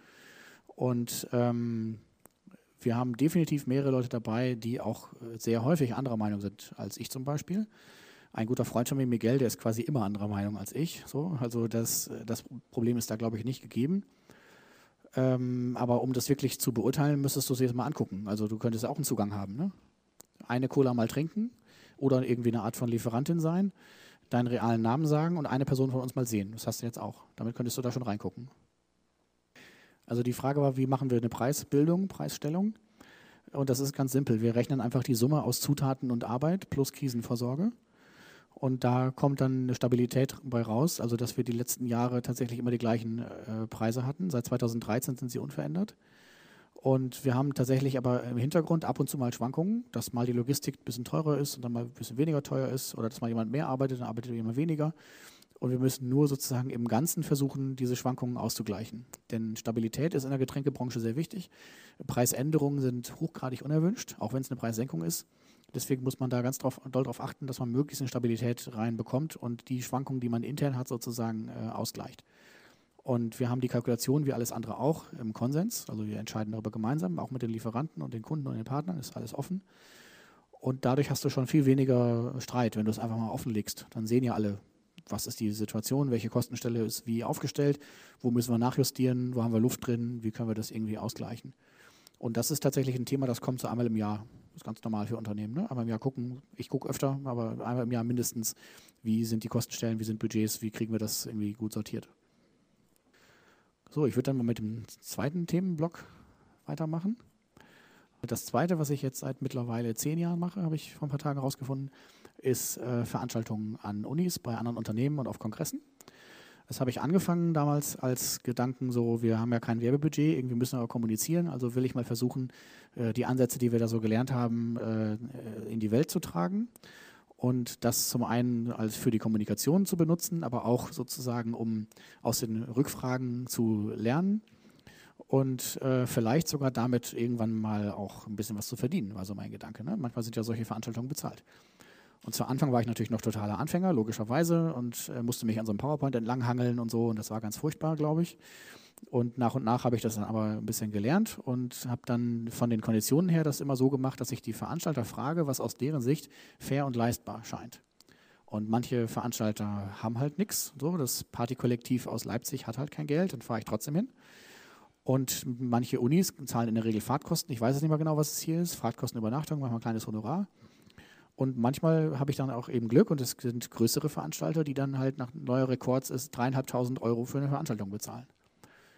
Und ähm, wir haben definitiv mehrere Leute dabei, die auch äh, sehr häufig anderer Meinung sind als ich zum Beispiel. Ein guter Freund von mir, Miguel, der ist quasi immer anderer Meinung als ich. So, also das, das Problem ist da, glaube ich, nicht gegeben. Ähm, aber um das wirklich zu beurteilen, müsstest du es jetzt mal angucken. Also du könntest auch einen Zugang haben. Ne? Eine Cola mal trinken oder irgendwie eine Art von Lieferantin sein, deinen realen Namen sagen und eine Person von uns mal sehen. Das hast du jetzt auch. Damit könntest du da schon reingucken. Also die Frage war, wie machen wir eine Preisbildung, Preisstellung? Und das ist ganz simpel. Wir rechnen einfach die Summe aus Zutaten und Arbeit plus Krisenvorsorge. Und da kommt dann eine Stabilität bei raus, also dass wir die letzten Jahre tatsächlich immer die gleichen äh, Preise hatten. Seit 2013 sind sie unverändert. Und wir haben tatsächlich aber im Hintergrund ab und zu mal Schwankungen, dass mal die Logistik ein bisschen teurer ist und dann mal ein bisschen weniger teuer ist oder dass mal jemand mehr arbeitet, dann arbeitet jemand weniger. Und wir müssen nur sozusagen im Ganzen versuchen, diese Schwankungen auszugleichen. Denn Stabilität ist in der Getränkebranche sehr wichtig. Preisänderungen sind hochgradig unerwünscht, auch wenn es eine Preissenkung ist. Deswegen muss man da ganz drauf, doll darauf achten, dass man möglichst eine Stabilität reinbekommt und die Schwankungen, die man intern hat, sozusagen äh, ausgleicht. Und wir haben die Kalkulation wie alles andere auch im Konsens. Also wir entscheiden darüber gemeinsam, auch mit den Lieferanten und den Kunden und den Partnern, ist alles offen. Und dadurch hast du schon viel weniger Streit, wenn du es einfach mal offenlegst. Dann sehen ja alle, was ist die Situation, welche Kostenstelle ist wie aufgestellt, wo müssen wir nachjustieren, wo haben wir Luft drin, wie können wir das irgendwie ausgleichen. Und das ist tatsächlich ein Thema, das kommt so einmal im Jahr. Ist ganz normal für Unternehmen. Ne? Einmal im Jahr gucken, ich gucke öfter, aber einmal im Jahr mindestens, wie sind die Kostenstellen, wie sind Budgets, wie kriegen wir das irgendwie gut sortiert. So, ich würde dann mal mit dem zweiten Themenblock weitermachen. Das zweite, was ich jetzt seit mittlerweile zehn Jahren mache, habe ich vor ein paar Tagen herausgefunden, ist äh, Veranstaltungen an Unis, bei anderen Unternehmen und auf Kongressen. Das habe ich angefangen damals als Gedanken so, wir haben ja kein Werbebudget, irgendwie müssen wir aber kommunizieren, also will ich mal versuchen, äh, die Ansätze, die wir da so gelernt haben, äh, in die Welt zu tragen und das zum einen als für die Kommunikation zu benutzen, aber auch sozusagen, um aus den Rückfragen zu lernen und äh, vielleicht sogar damit irgendwann mal auch ein bisschen was zu verdienen, war so mein Gedanke. Ne? Manchmal sind ja solche Veranstaltungen bezahlt. Und zu Anfang war ich natürlich noch totaler Anfänger, logischerweise, und äh, musste mich an so einem PowerPoint entlanghangeln und so. Und das war ganz furchtbar, glaube ich. Und nach und nach habe ich das dann aber ein bisschen gelernt und habe dann von den Konditionen her das immer so gemacht, dass ich die Veranstalter frage, was aus deren Sicht fair und leistbar scheint. Und manche Veranstalter haben halt nichts. So, das Partykollektiv aus Leipzig hat halt kein Geld, dann fahre ich trotzdem hin. Und manche Unis zahlen in der Regel Fahrtkosten. Ich weiß jetzt nicht mehr genau, was es hier ist. Fahrtkosten, Übernachtung, manchmal ein kleines Honorar. Und manchmal habe ich dann auch eben Glück und es sind größere Veranstalter, die dann halt nach neuer Rekords ist dreieinhalbtausend Euro für eine Veranstaltung bezahlen.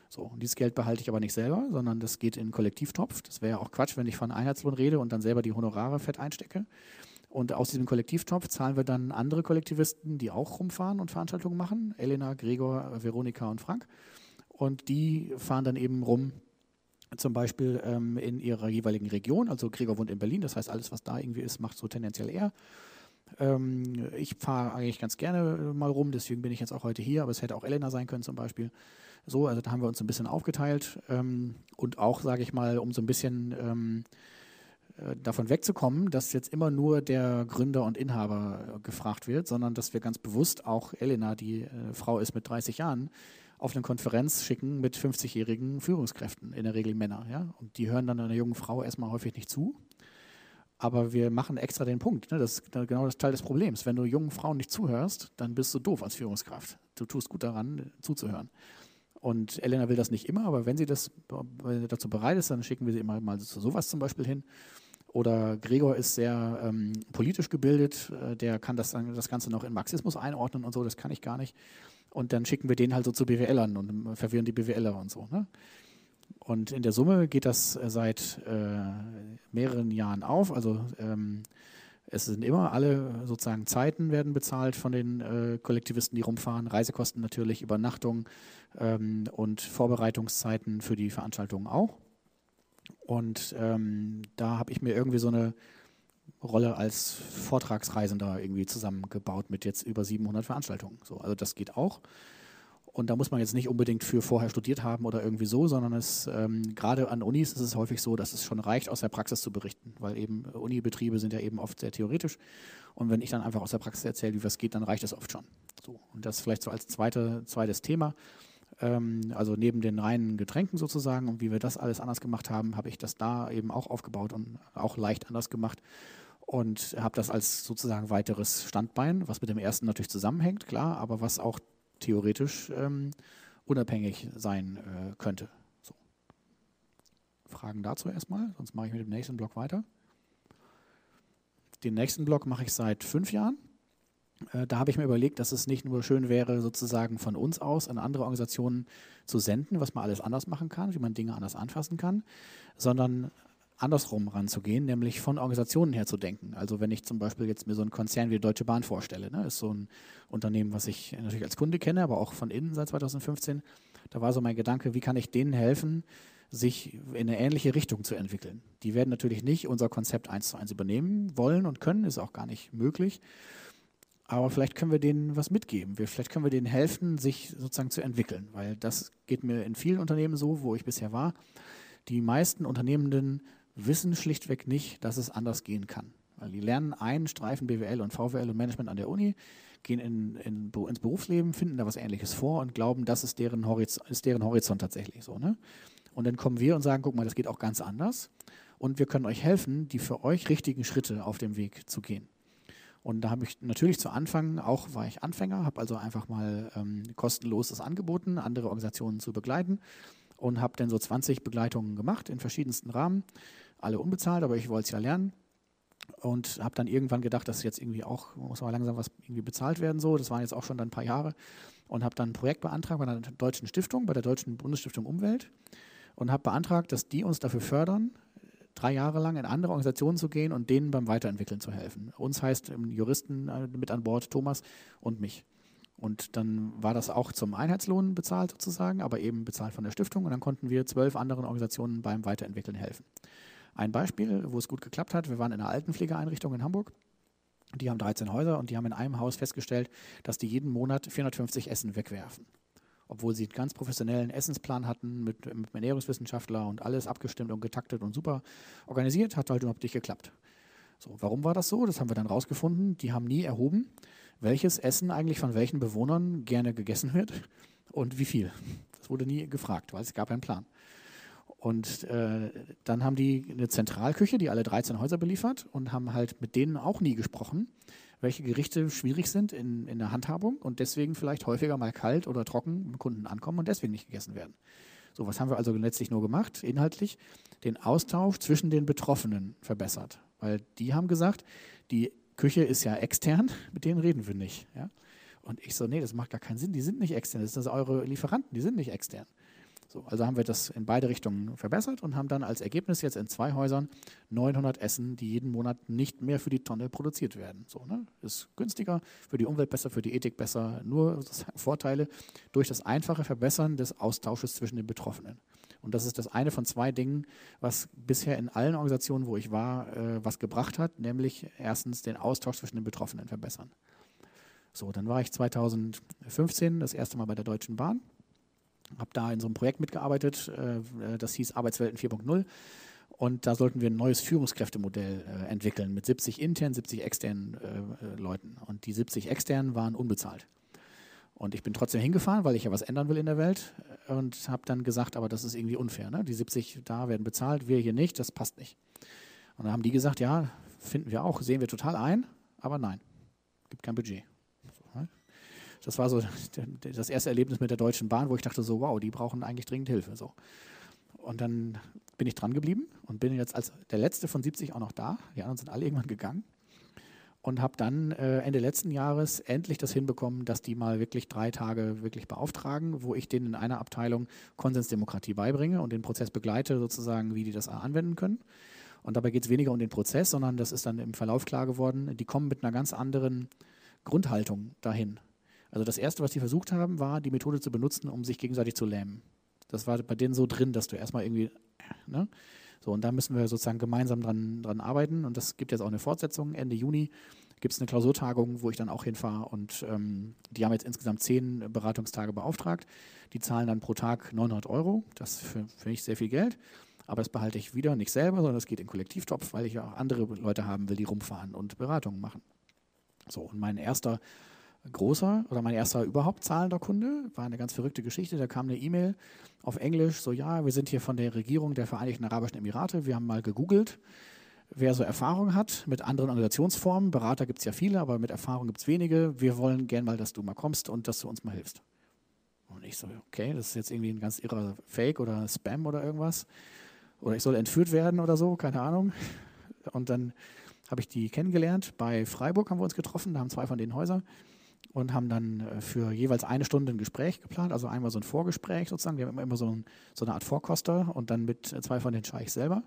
So, und dieses Geld behalte ich aber nicht selber, sondern das geht in einen Kollektivtopf. Das wäre ja auch Quatsch, wenn ich von Einheitslohn rede und dann selber die Honorare fett einstecke. Und aus diesem Kollektivtopf zahlen wir dann andere Kollektivisten, die auch rumfahren und Veranstaltungen machen. Elena, Gregor, Veronika und Frank. Und die fahren dann eben rum zum Beispiel ähm, in ihrer jeweiligen Region. Also Gregor wohnt in Berlin, das heißt, alles, was da irgendwie ist, macht so tendenziell er. Ähm, ich fahre eigentlich ganz gerne mal rum, deswegen bin ich jetzt auch heute hier, aber es hätte auch Elena sein können zum Beispiel. So, also da haben wir uns ein bisschen aufgeteilt ähm, und auch, sage ich mal, um so ein bisschen ähm, äh, davon wegzukommen, dass jetzt immer nur der Gründer und Inhaber gefragt wird, sondern dass wir ganz bewusst auch Elena, die äh, Frau ist mit 30 Jahren, auf eine Konferenz schicken mit 50-jährigen Führungskräften, in der Regel Männer. Ja? Und die hören dann einer jungen Frau erstmal häufig nicht zu. Aber wir machen extra den Punkt. Ne? Das ist genau das Teil des Problems. Wenn du jungen Frauen nicht zuhörst, dann bist du doof als Führungskraft. Du tust gut daran, zuzuhören. Und Elena will das nicht immer, aber wenn sie das wenn sie dazu bereit ist, dann schicken wir sie immer mal zu sowas zum Beispiel hin. Oder Gregor ist sehr ähm, politisch gebildet, äh, der kann das, das Ganze noch in Marxismus einordnen und so, das kann ich gar nicht. Und dann schicken wir den halt so zu BWLern und verwirren die BWLer und so. Ne? Und in der Summe geht das äh, seit äh, mehreren Jahren auf. Also ähm, es sind immer alle sozusagen Zeiten werden bezahlt von den äh, Kollektivisten, die rumfahren, Reisekosten natürlich, Übernachtung ähm, und Vorbereitungszeiten für die Veranstaltungen auch. Und ähm, da habe ich mir irgendwie so eine Rolle als Vortragsreisender irgendwie zusammengebaut mit jetzt über 700 Veranstaltungen. So, also das geht auch. Und da muss man jetzt nicht unbedingt für vorher studiert haben oder irgendwie so, sondern es ähm, gerade an Unis ist es häufig so, dass es schon reicht, aus der Praxis zu berichten, weil eben Unibetriebe sind ja eben oft sehr theoretisch. Und wenn ich dann einfach aus der Praxis erzähle, wie was geht, dann reicht das oft schon. So. Und das vielleicht so als zweite, zweites Thema. Ähm, also neben den reinen Getränken sozusagen und wie wir das alles anders gemacht haben, habe ich das da eben auch aufgebaut und auch leicht anders gemacht und habe das als sozusagen weiteres Standbein, was mit dem ersten natürlich zusammenhängt, klar, aber was auch theoretisch ähm, unabhängig sein äh, könnte. So. Fragen dazu erstmal, sonst mache ich mit dem nächsten Block weiter. Den nächsten Block mache ich seit fünf Jahren. Äh, da habe ich mir überlegt, dass es nicht nur schön wäre, sozusagen von uns aus an andere Organisationen zu senden, was man alles anders machen kann, wie man Dinge anders anfassen kann, sondern andersrum ranzugehen, nämlich von Organisationen her zu denken. Also wenn ich zum Beispiel jetzt mir so einen Konzern wie Deutsche Bahn vorstelle, ne, ist so ein Unternehmen, was ich natürlich als Kunde kenne, aber auch von innen seit 2015, da war so mein Gedanke, wie kann ich denen helfen, sich in eine ähnliche Richtung zu entwickeln. Die werden natürlich nicht unser Konzept eins zu eins übernehmen wollen und können, ist auch gar nicht möglich. Aber vielleicht können wir denen was mitgeben. Wir, vielleicht können wir denen helfen, sich sozusagen zu entwickeln, weil das geht mir in vielen Unternehmen so, wo ich bisher war. Die meisten Unternehmenden wissen schlichtweg nicht, dass es anders gehen kann. Weil die lernen einen Streifen BWL und VWL und Management an der Uni, gehen in, in, ins Berufsleben, finden da was Ähnliches vor und glauben, das ist deren, Horizont, ist deren Horizont tatsächlich so. Ne? Und dann kommen wir und sagen, guck mal, das geht auch ganz anders. Und wir können euch helfen, die für euch richtigen Schritte auf dem Weg zu gehen. Und da habe ich natürlich zu Anfang, auch war ich Anfänger, habe also einfach mal ähm, kostenlos das angeboten, andere Organisationen zu begleiten und habe dann so 20 Begleitungen gemacht in verschiedensten Rahmen, alle unbezahlt, aber ich wollte es ja lernen und habe dann irgendwann gedacht, dass jetzt irgendwie auch muss mal langsam was irgendwie bezahlt werden so. Das waren jetzt auch schon dann ein paar Jahre und habe dann ein Projekt beantragt bei einer deutschen Stiftung, bei der deutschen Bundesstiftung Umwelt und habe beantragt, dass die uns dafür fördern, drei Jahre lang in andere Organisationen zu gehen und denen beim Weiterentwickeln zu helfen. Uns heißt Juristen äh, mit an Bord Thomas und mich. Und dann war das auch zum Einheitslohn bezahlt sozusagen, aber eben bezahlt von der Stiftung. Und dann konnten wir zwölf anderen Organisationen beim Weiterentwickeln helfen. Ein Beispiel, wo es gut geklappt hat, wir waren in einer Altenpflegeeinrichtung in Hamburg. Die haben 13 Häuser und die haben in einem Haus festgestellt, dass die jeden Monat 450 Essen wegwerfen. Obwohl sie einen ganz professionellen Essensplan hatten mit, mit einem Ernährungswissenschaftler und alles abgestimmt und getaktet und super organisiert, hat halt überhaupt nicht geklappt. So, warum war das so? Das haben wir dann rausgefunden. Die haben nie erhoben, welches Essen eigentlich von welchen Bewohnern gerne gegessen wird und wie viel. Das wurde nie gefragt, weil es gab einen Plan. Und äh, dann haben die eine Zentralküche, die alle 13 Häuser beliefert und haben halt mit denen auch nie gesprochen, welche Gerichte schwierig sind in, in der Handhabung und deswegen vielleicht häufiger mal kalt oder trocken beim Kunden ankommen und deswegen nicht gegessen werden. So, was haben wir also letztlich nur gemacht? Inhaltlich den Austausch zwischen den Betroffenen verbessert. Weil die haben gesagt, die Küche ist ja extern, mit denen reden wir nicht. Ja? Und ich so, nee, das macht gar keinen Sinn, die sind nicht extern, das sind eure Lieferanten, die sind nicht extern. So, also haben wir das in beide Richtungen verbessert und haben dann als Ergebnis jetzt in zwei Häusern 900 Essen, die jeden Monat nicht mehr für die Tonne produziert werden. So, ne? Ist günstiger, für die Umwelt besser, für die Ethik besser, nur Vorteile durch das einfache Verbessern des Austausches zwischen den Betroffenen. Und das ist das eine von zwei Dingen, was bisher in allen Organisationen, wo ich war, äh, was gebracht hat, nämlich erstens den Austausch zwischen den Betroffenen verbessern. So, dann war ich 2015 das erste Mal bei der Deutschen Bahn, habe da in so einem Projekt mitgearbeitet, äh, das hieß Arbeitswelten 4.0. Und da sollten wir ein neues Führungskräftemodell äh, entwickeln mit 70 internen, 70 externen äh, äh, Leuten. Und die 70 externen waren unbezahlt. Und ich bin trotzdem hingefahren, weil ich ja was ändern will in der Welt und habe dann gesagt, aber das ist irgendwie unfair. Ne? Die 70 da werden bezahlt, wir hier nicht, das passt nicht. Und dann haben die gesagt, ja, finden wir auch, sehen wir total ein, aber nein, gibt kein Budget. Das war so das erste Erlebnis mit der Deutschen Bahn, wo ich dachte so, wow, die brauchen eigentlich dringend Hilfe. So. Und dann bin ich dran geblieben und bin jetzt als der letzte von 70 auch noch da. Die anderen sind alle irgendwann gegangen. Und habe dann äh, Ende letzten Jahres endlich das hinbekommen, dass die mal wirklich drei Tage wirklich beauftragen, wo ich denen in einer Abteilung Konsensdemokratie beibringe und den Prozess begleite, sozusagen, wie die das anwenden können. Und dabei geht es weniger um den Prozess, sondern das ist dann im Verlauf klar geworden, die kommen mit einer ganz anderen Grundhaltung dahin. Also das Erste, was die versucht haben, war, die Methode zu benutzen, um sich gegenseitig zu lähmen. Das war bei denen so drin, dass du erstmal irgendwie, ne? So, und da müssen wir sozusagen gemeinsam dran, dran arbeiten. Und das gibt jetzt auch eine Fortsetzung. Ende Juni gibt es eine Klausurtagung, wo ich dann auch hinfahre. Und ähm, die haben jetzt insgesamt zehn Beratungstage beauftragt. Die zahlen dann pro Tag 900 Euro. Das finde ich sehr viel Geld. Aber das behalte ich wieder nicht selber, sondern das geht in Kollektivtopf, weil ich ja auch andere Leute haben will, die rumfahren und Beratungen machen. So, und mein erster großer oder mein erster überhaupt zahlender Kunde. War eine ganz verrückte Geschichte. Da kam eine E-Mail auf Englisch, so ja, wir sind hier von der Regierung der Vereinigten Arabischen Emirate. Wir haben mal gegoogelt, wer so Erfahrung hat mit anderen Organisationsformen. Berater gibt es ja viele, aber mit Erfahrung gibt es wenige. Wir wollen gern mal, dass du mal kommst und dass du uns mal hilfst. Und ich so, okay, das ist jetzt irgendwie ein ganz irrer Fake oder Spam oder irgendwas. Oder ich soll entführt werden oder so, keine Ahnung. Und dann habe ich die kennengelernt. Bei Freiburg haben wir uns getroffen, da haben zwei von den Häuser und haben dann äh, für jeweils eine Stunde ein Gespräch geplant, also einmal so ein Vorgespräch sozusagen. Wir haben immer so, ein, so eine Art Vorkoster und dann mit zwei von den Scheichs selber.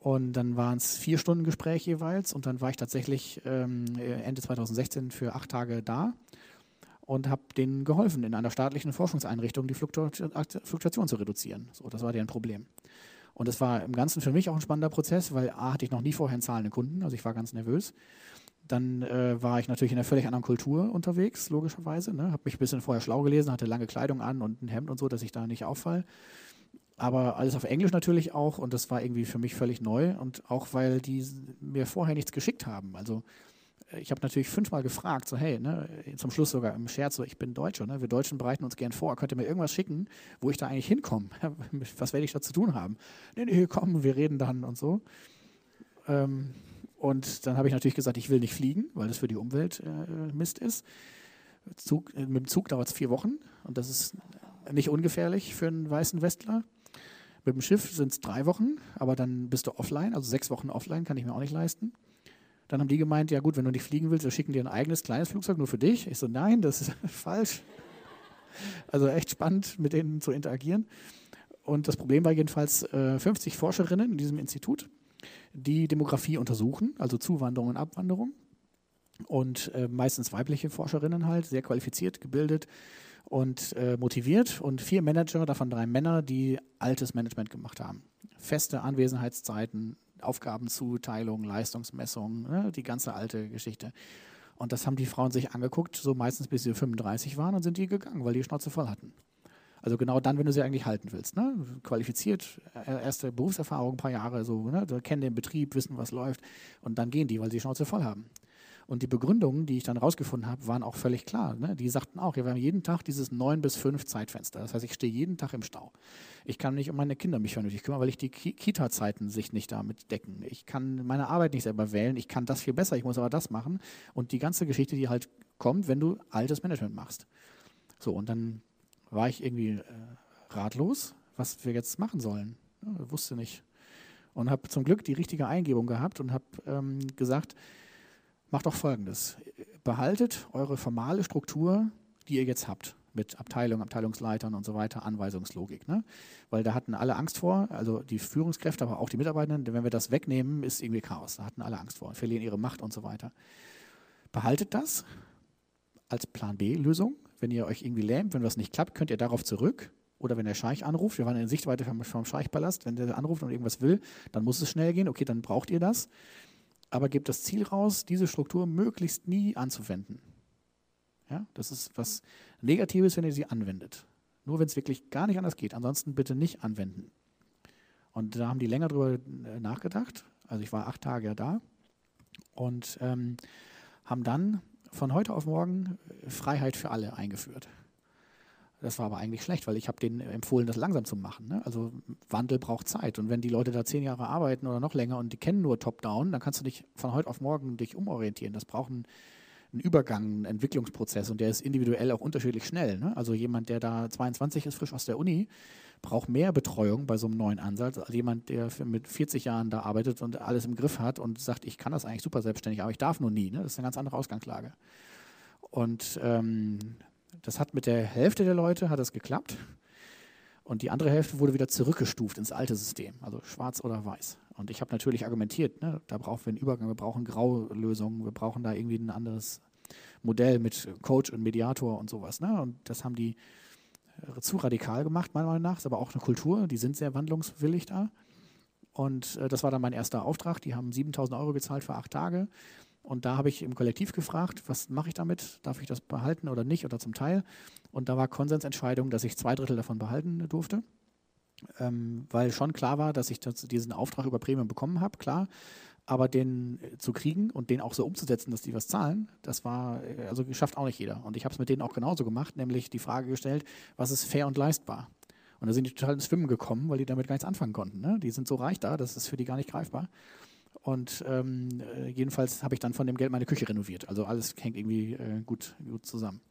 Und dann waren es vier Stunden Gespräch jeweils und dann war ich tatsächlich ähm, Ende 2016 für acht Tage da und habe denen geholfen, in einer staatlichen Forschungseinrichtung die Fluktuation zu reduzieren. So, das war deren Problem. Und das war im Ganzen für mich auch ein spannender Prozess, weil A hatte ich noch nie vorher einen zahlenden Kunden, also ich war ganz nervös. Dann äh, war ich natürlich in einer völlig anderen Kultur unterwegs, logischerweise. Ne? Habe mich ein bisschen vorher schlau gelesen, hatte lange Kleidung an und ein Hemd und so, dass ich da nicht auffalle. Aber alles auf Englisch natürlich auch und das war irgendwie für mich völlig neu und auch weil die mir vorher nichts geschickt haben. Also äh, ich habe natürlich fünfmal gefragt, so hey, ne, zum Schluss sogar im Scherz, so ich bin Deutscher, ne, wir Deutschen bereiten uns gern vor, könnt ihr mir irgendwas schicken, wo ich da eigentlich hinkomme? Was werde ich da zu tun haben? Nee, nee, komm, wir reden dann und so. Ähm, und dann habe ich natürlich gesagt, ich will nicht fliegen, weil das für die Umwelt äh, Mist ist. Zug, äh, mit dem Zug dauert es vier Wochen und das ist nicht ungefährlich für einen weißen Westler. Mit dem Schiff sind es drei Wochen, aber dann bist du offline, also sechs Wochen offline, kann ich mir auch nicht leisten. Dann haben die gemeint, ja gut, wenn du nicht fliegen willst, wir schicken dir ein eigenes kleines Flugzeug nur für dich. Ich so, nein, das ist falsch. Also echt spannend, mit denen zu interagieren. Und das Problem war jedenfalls äh, 50 Forscherinnen in diesem Institut die Demografie untersuchen, also Zuwanderung und Abwanderung. Und äh, meistens weibliche Forscherinnen halt, sehr qualifiziert, gebildet und äh, motiviert. Und vier Manager, davon drei Männer, die altes Management gemacht haben. Feste Anwesenheitszeiten, Aufgabenzuteilung, Leistungsmessung, ne, die ganze alte Geschichte. Und das haben die Frauen sich angeguckt, so meistens bis sie 35 waren und sind die gegangen, weil die Schnauze voll hatten. Also genau dann, wenn du sie eigentlich halten willst. Ne? Qualifiziert, äh, erste Berufserfahrung, ein paar Jahre, so, ne? kennen den Betrieb, wissen, was läuft und dann gehen die, weil sie die Schnauze voll haben. Und die Begründungen, die ich dann rausgefunden habe, waren auch völlig klar. Ne? Die sagten auch, wir haben jeden Tag dieses neun bis fünf Zeitfenster. Das heißt, ich stehe jeden Tag im Stau. Ich kann nicht um meine Kinder mich vernünftig kümmern, weil ich die Kita-Zeiten sich nicht damit decken. Ich kann meine Arbeit nicht selber wählen. Ich kann das viel besser. Ich muss aber das machen. Und die ganze Geschichte, die halt kommt, wenn du altes Management machst. So, und dann war ich irgendwie äh, ratlos, was wir jetzt machen sollen. Ja, wusste nicht. Und habe zum Glück die richtige Eingebung gehabt und habe ähm, gesagt, macht doch Folgendes. Behaltet eure formale Struktur, die ihr jetzt habt, mit Abteilung, Abteilungsleitern und so weiter, Anweisungslogik. Ne? Weil da hatten alle Angst vor, also die Führungskräfte, aber auch die Mitarbeitenden, denn wenn wir das wegnehmen, ist irgendwie Chaos. Da hatten alle Angst vor, verlieren ihre Macht und so weiter. Behaltet das als Plan B-Lösung wenn ihr euch irgendwie lähmt, wenn was nicht klappt, könnt ihr darauf zurück. Oder wenn der Scheich anruft, wir waren in Sichtweite vom, Scheichpalast, wenn der anruft und irgendwas will, dann muss es schnell gehen. Okay, dann braucht ihr das. Aber gebt das Ziel raus, diese Struktur möglichst nie anzuwenden. Ja, das ist was Negatives, wenn ihr sie anwendet. Nur wenn es wirklich gar nicht anders geht. Ansonsten bitte nicht anwenden. Und da haben die länger drüber äh, nachgedacht. Also ich war acht Tage ja da und ähm, haben dann von heute auf morgen äh, Freiheit für alle eingeführt. Das war aber eigentlich schlecht, weil ich habe denen empfohlen, das langsam zu machen. Ne? Also Wandel braucht Zeit. Und wenn die Leute da zehn Jahre arbeiten oder noch länger und die kennen nur Top-Down, dann kannst du dich von heute auf morgen dich umorientieren. Das braucht ein ein Übergang, ein Entwicklungsprozess und der ist individuell auch unterschiedlich schnell. Ne? Also jemand, der da 22 ist, frisch aus der Uni, braucht mehr Betreuung bei so einem neuen Ansatz als jemand, der mit 40 Jahren da arbeitet und alles im Griff hat und sagt, ich kann das eigentlich super selbstständig, aber ich darf nur nie. Ne? Das ist eine ganz andere Ausgangslage. Und ähm, das hat mit der Hälfte der Leute hat das geklappt. Und die andere Hälfte wurde wieder zurückgestuft ins alte System, also schwarz oder weiß. Und ich habe natürlich argumentiert, ne, da brauchen wir einen Übergang, wir brauchen Graulösungen, wir brauchen da irgendwie ein anderes Modell mit Coach und Mediator und sowas. Ne? Und das haben die zu radikal gemacht, meiner Meinung nach. Ist aber auch eine Kultur, die sind sehr wandlungswillig da. Und äh, das war dann mein erster Auftrag. Die haben 7000 Euro gezahlt für acht Tage. Und da habe ich im Kollektiv gefragt, was mache ich damit? Darf ich das behalten oder nicht oder zum Teil? Und da war Konsensentscheidung, dass ich zwei Drittel davon behalten durfte, ähm, weil schon klar war, dass ich diesen Auftrag über Premium bekommen habe, klar. Aber den äh, zu kriegen und den auch so umzusetzen, dass die was zahlen, das war, äh, also schafft auch nicht jeder. Und ich habe es mit denen auch genauso gemacht, nämlich die Frage gestellt, was ist fair und leistbar? Und da sind die total ins Schwimmen gekommen, weil die damit gar nichts anfangen konnten. Ne? Die sind so reich da, das ist für die gar nicht greifbar. Und ähm, äh, jedenfalls habe ich dann von dem Geld meine Küche renoviert. Also alles hängt irgendwie äh, gut, gut zusammen.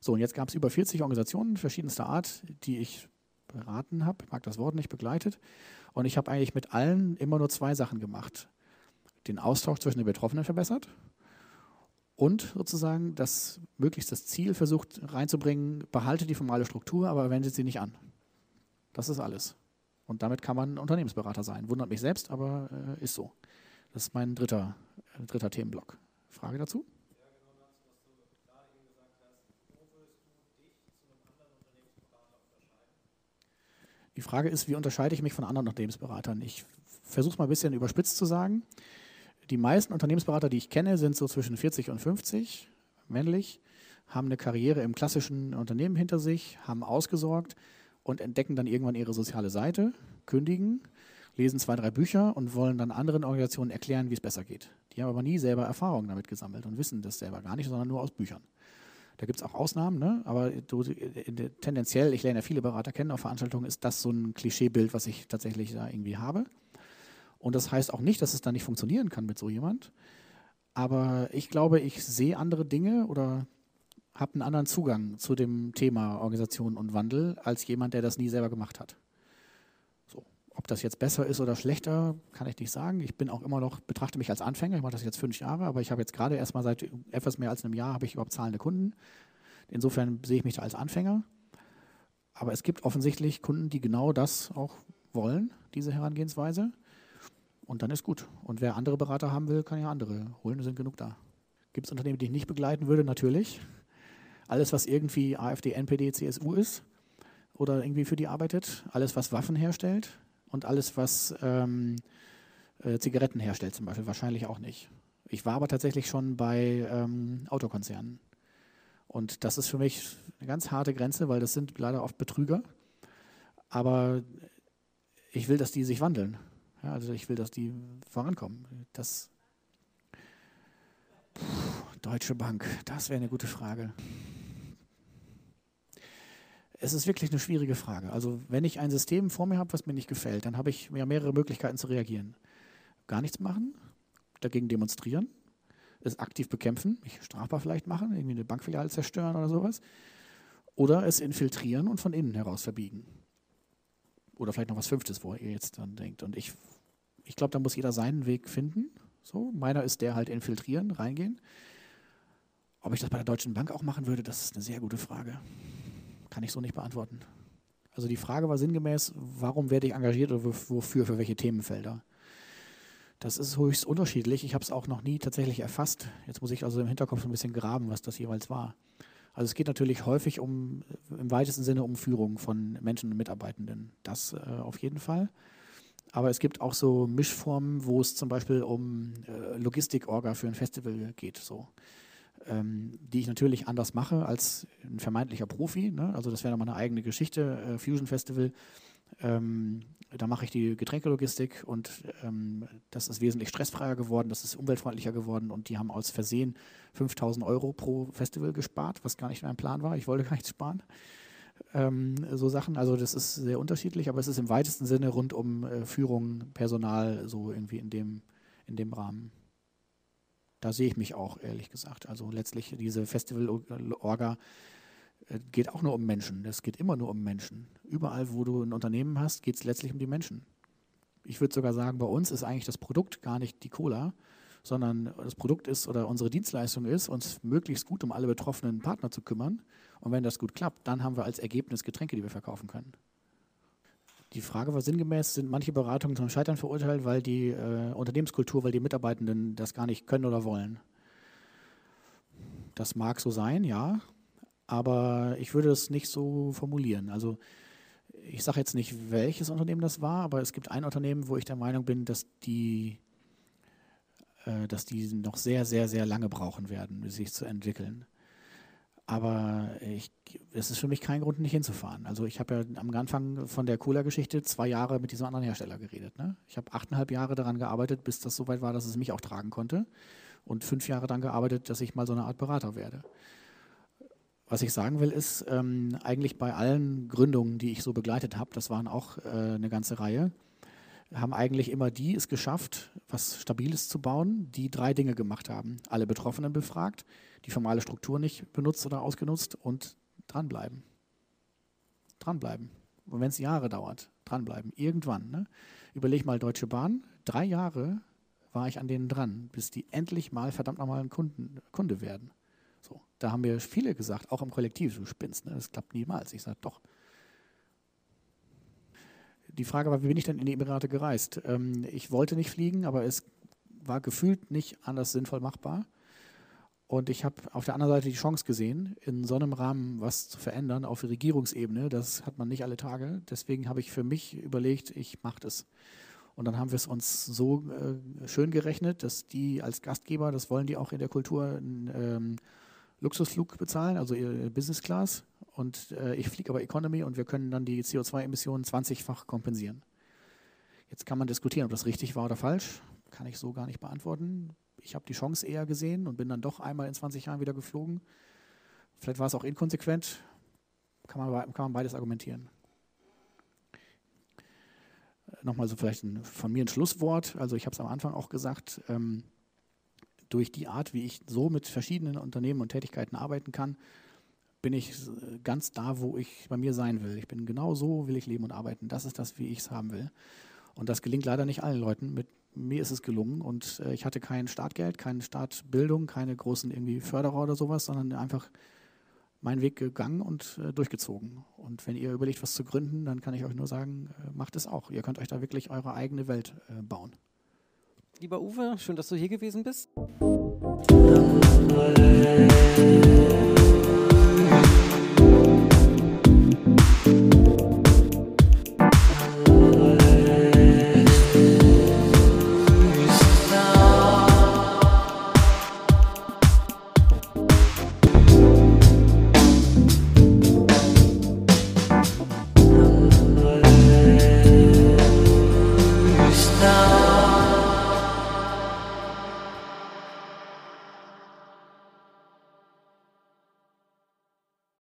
So, und jetzt gab es über 40 Organisationen verschiedenster Art, die ich beraten habe, mag das Wort nicht, begleitet. Und ich habe eigentlich mit allen immer nur zwei Sachen gemacht. Den Austausch zwischen den Betroffenen verbessert und sozusagen das möglichst das Ziel versucht reinzubringen, behalte die formale Struktur, aber wendet sie nicht an. Das ist alles. Und damit kann man Unternehmensberater sein. Wundert mich selbst, aber äh, ist so. Das ist mein dritter, äh, dritter Themenblock. Frage dazu? Die Frage ist, wie unterscheide ich mich von anderen Unternehmensberatern? Ich versuche es mal ein bisschen überspitzt zu sagen. Die meisten Unternehmensberater, die ich kenne, sind so zwischen 40 und 50, männlich, haben eine Karriere im klassischen Unternehmen hinter sich, haben ausgesorgt, und entdecken dann irgendwann ihre soziale Seite, kündigen, lesen zwei, drei Bücher und wollen dann anderen Organisationen erklären, wie es besser geht. Die haben aber nie selber Erfahrungen damit gesammelt und wissen das selber gar nicht, sondern nur aus Büchern. Da gibt es auch Ausnahmen, ne? aber du, tendenziell, ich lerne ja viele Berater kennen auf Veranstaltungen, ist das so ein Klischeebild, was ich tatsächlich da irgendwie habe. Und das heißt auch nicht, dass es da nicht funktionieren kann mit so jemand. Aber ich glaube, ich sehe andere Dinge oder habe einen anderen Zugang zu dem Thema Organisation und Wandel als jemand, der das nie selber gemacht hat. Ob das jetzt besser ist oder schlechter, kann ich nicht sagen. Ich bin auch immer noch, betrachte mich als Anfänger. Ich mache das jetzt fünf Jahre, aber ich habe jetzt gerade erst mal seit etwas mehr als einem Jahr habe ich überhaupt zahlende Kunden. Insofern sehe ich mich da als Anfänger. Aber es gibt offensichtlich Kunden, die genau das auch wollen, diese Herangehensweise. Und dann ist gut. Und wer andere Berater haben will, kann ja andere holen, sind genug da. Gibt es Unternehmen, die ich nicht begleiten würde? Natürlich alles, was irgendwie AfD, NPD, CSU ist oder irgendwie für die arbeitet, alles, was Waffen herstellt und alles, was ähm, äh, Zigaretten herstellt zum Beispiel, wahrscheinlich auch nicht. Ich war aber tatsächlich schon bei ähm, Autokonzernen. Und das ist für mich eine ganz harte Grenze, weil das sind leider oft Betrüger. Aber ich will, dass die sich wandeln. Ja, also ich will, dass die vorankommen. Das Puh, Deutsche Bank, das wäre eine gute Frage. Es ist wirklich eine schwierige Frage. Also wenn ich ein System vor mir habe, was mir nicht gefällt, dann habe ich ja mehrere Möglichkeiten zu reagieren. Gar nichts machen, dagegen demonstrieren, es aktiv bekämpfen, mich strafbar vielleicht machen, irgendwie eine Bankfiliale zerstören oder sowas. Oder es infiltrieren und von innen heraus verbiegen. Oder vielleicht noch was Fünftes, wo ihr jetzt dann denkt. Und ich, ich glaube, da muss jeder seinen Weg finden. So, meiner ist der halt infiltrieren, reingehen. Ob ich das bei der Deutschen Bank auch machen würde, das ist eine sehr gute Frage. Kann ich so nicht beantworten. Also die Frage war sinngemäß, warum werde ich engagiert oder wofür, für welche Themenfelder? Das ist höchst unterschiedlich. Ich habe es auch noch nie tatsächlich erfasst. Jetzt muss ich also im Hinterkopf ein bisschen graben, was das jeweils war. Also es geht natürlich häufig um, im weitesten Sinne um Führung von Menschen und Mitarbeitenden. Das äh, auf jeden Fall. Aber es gibt auch so Mischformen, wo es zum Beispiel um äh, Logistikorga für ein Festival geht. So ähm, die ich natürlich anders mache als ein vermeintlicher Profi. Ne? Also das wäre nochmal eine eigene Geschichte. Äh, Fusion Festival, ähm, da mache ich die Getränkelogistik und ähm, das ist wesentlich stressfreier geworden, das ist umweltfreundlicher geworden und die haben aus Versehen 5000 Euro pro Festival gespart, was gar nicht mein Plan war. Ich wollte gar nichts sparen. Ähm, so Sachen, also das ist sehr unterschiedlich, aber es ist im weitesten Sinne rund um äh, Führung, Personal, so irgendwie in dem, in dem Rahmen. Da sehe ich mich auch, ehrlich gesagt. Also letztlich diese Festival-Orga äh, geht auch nur um Menschen. Es geht immer nur um Menschen. Überall, wo du ein Unternehmen hast, geht es letztlich um die Menschen. Ich würde sogar sagen, bei uns ist eigentlich das Produkt gar nicht die Cola, sondern das Produkt ist oder unsere Dienstleistung ist, uns möglichst gut um alle betroffenen Partner zu kümmern. Und wenn das gut klappt, dann haben wir als Ergebnis Getränke, die wir verkaufen können. Die Frage war sinngemäß, sind manche Beratungen zum Scheitern verurteilt, weil die äh, Unternehmenskultur, weil die Mitarbeitenden das gar nicht können oder wollen. Das mag so sein, ja, aber ich würde es nicht so formulieren. Also ich sage jetzt nicht, welches Unternehmen das war, aber es gibt ein Unternehmen, wo ich der Meinung bin, dass die, äh, dass die noch sehr, sehr, sehr lange brauchen werden, sich zu entwickeln. Aber ich, es ist für mich kein Grund, nicht hinzufahren. Also ich habe ja am Anfang von der Cola-Geschichte zwei Jahre mit diesem anderen Hersteller geredet. Ne? Ich habe achteinhalb Jahre daran gearbeitet, bis das so weit war, dass es mich auch tragen konnte. Und fünf Jahre daran gearbeitet, dass ich mal so eine Art Berater werde. Was ich sagen will, ist, ähm, eigentlich bei allen Gründungen, die ich so begleitet habe, das waren auch äh, eine ganze Reihe, haben eigentlich immer die es geschafft, was Stabiles zu bauen, die drei Dinge gemacht haben. Alle Betroffenen befragt, die formale Struktur nicht benutzt oder ausgenutzt und dranbleiben. Dranbleiben. Und wenn es Jahre dauert, dranbleiben. Irgendwann. Ne? Überleg mal Deutsche Bahn. Drei Jahre war ich an denen dran, bis die endlich mal verdammt nochmal ein Kunden, Kunde werden. So, da haben mir viele gesagt, auch im Kollektiv, du spinnst, ne? das klappt niemals. Ich sage, doch, die Frage war, wie bin ich denn in die Emirate gereist? Ähm, ich wollte nicht fliegen, aber es war gefühlt nicht anders sinnvoll machbar. Und ich habe auf der anderen Seite die Chance gesehen, in so einem Rahmen was zu verändern auf Regierungsebene. Das hat man nicht alle Tage. Deswegen habe ich für mich überlegt, ich mache das. Und dann haben wir es uns so äh, schön gerechnet, dass die als Gastgeber, das wollen die auch in der Kultur, einen ähm, Luxusflug bezahlen, also Business Class und äh, ich fliege aber Economy und wir können dann die CO2-Emissionen 20-fach kompensieren. Jetzt kann man diskutieren, ob das richtig war oder falsch. Kann ich so gar nicht beantworten. Ich habe die Chance eher gesehen und bin dann doch einmal in 20 Jahren wieder geflogen. Vielleicht war es auch inkonsequent. Kann man, kann man beides argumentieren. Nochmal so vielleicht ein, von mir ein Schlusswort. Also ich habe es am Anfang auch gesagt, ähm, durch die Art, wie ich so mit verschiedenen Unternehmen und Tätigkeiten arbeiten kann, bin ich ganz da, wo ich bei mir sein will. Ich bin genau so, will ich leben und arbeiten. Das ist das, wie ich es haben will. Und das gelingt leider nicht allen Leuten. Mit mir ist es gelungen und äh, ich hatte kein Startgeld, keine Startbildung, keine großen irgendwie Förderer oder sowas, sondern einfach meinen Weg gegangen und äh, durchgezogen. Und wenn ihr überlegt, was zu gründen, dann kann ich euch nur sagen, äh, macht es auch. Ihr könnt euch da wirklich eure eigene Welt äh, bauen. Lieber Uwe, schön, dass du hier gewesen bist.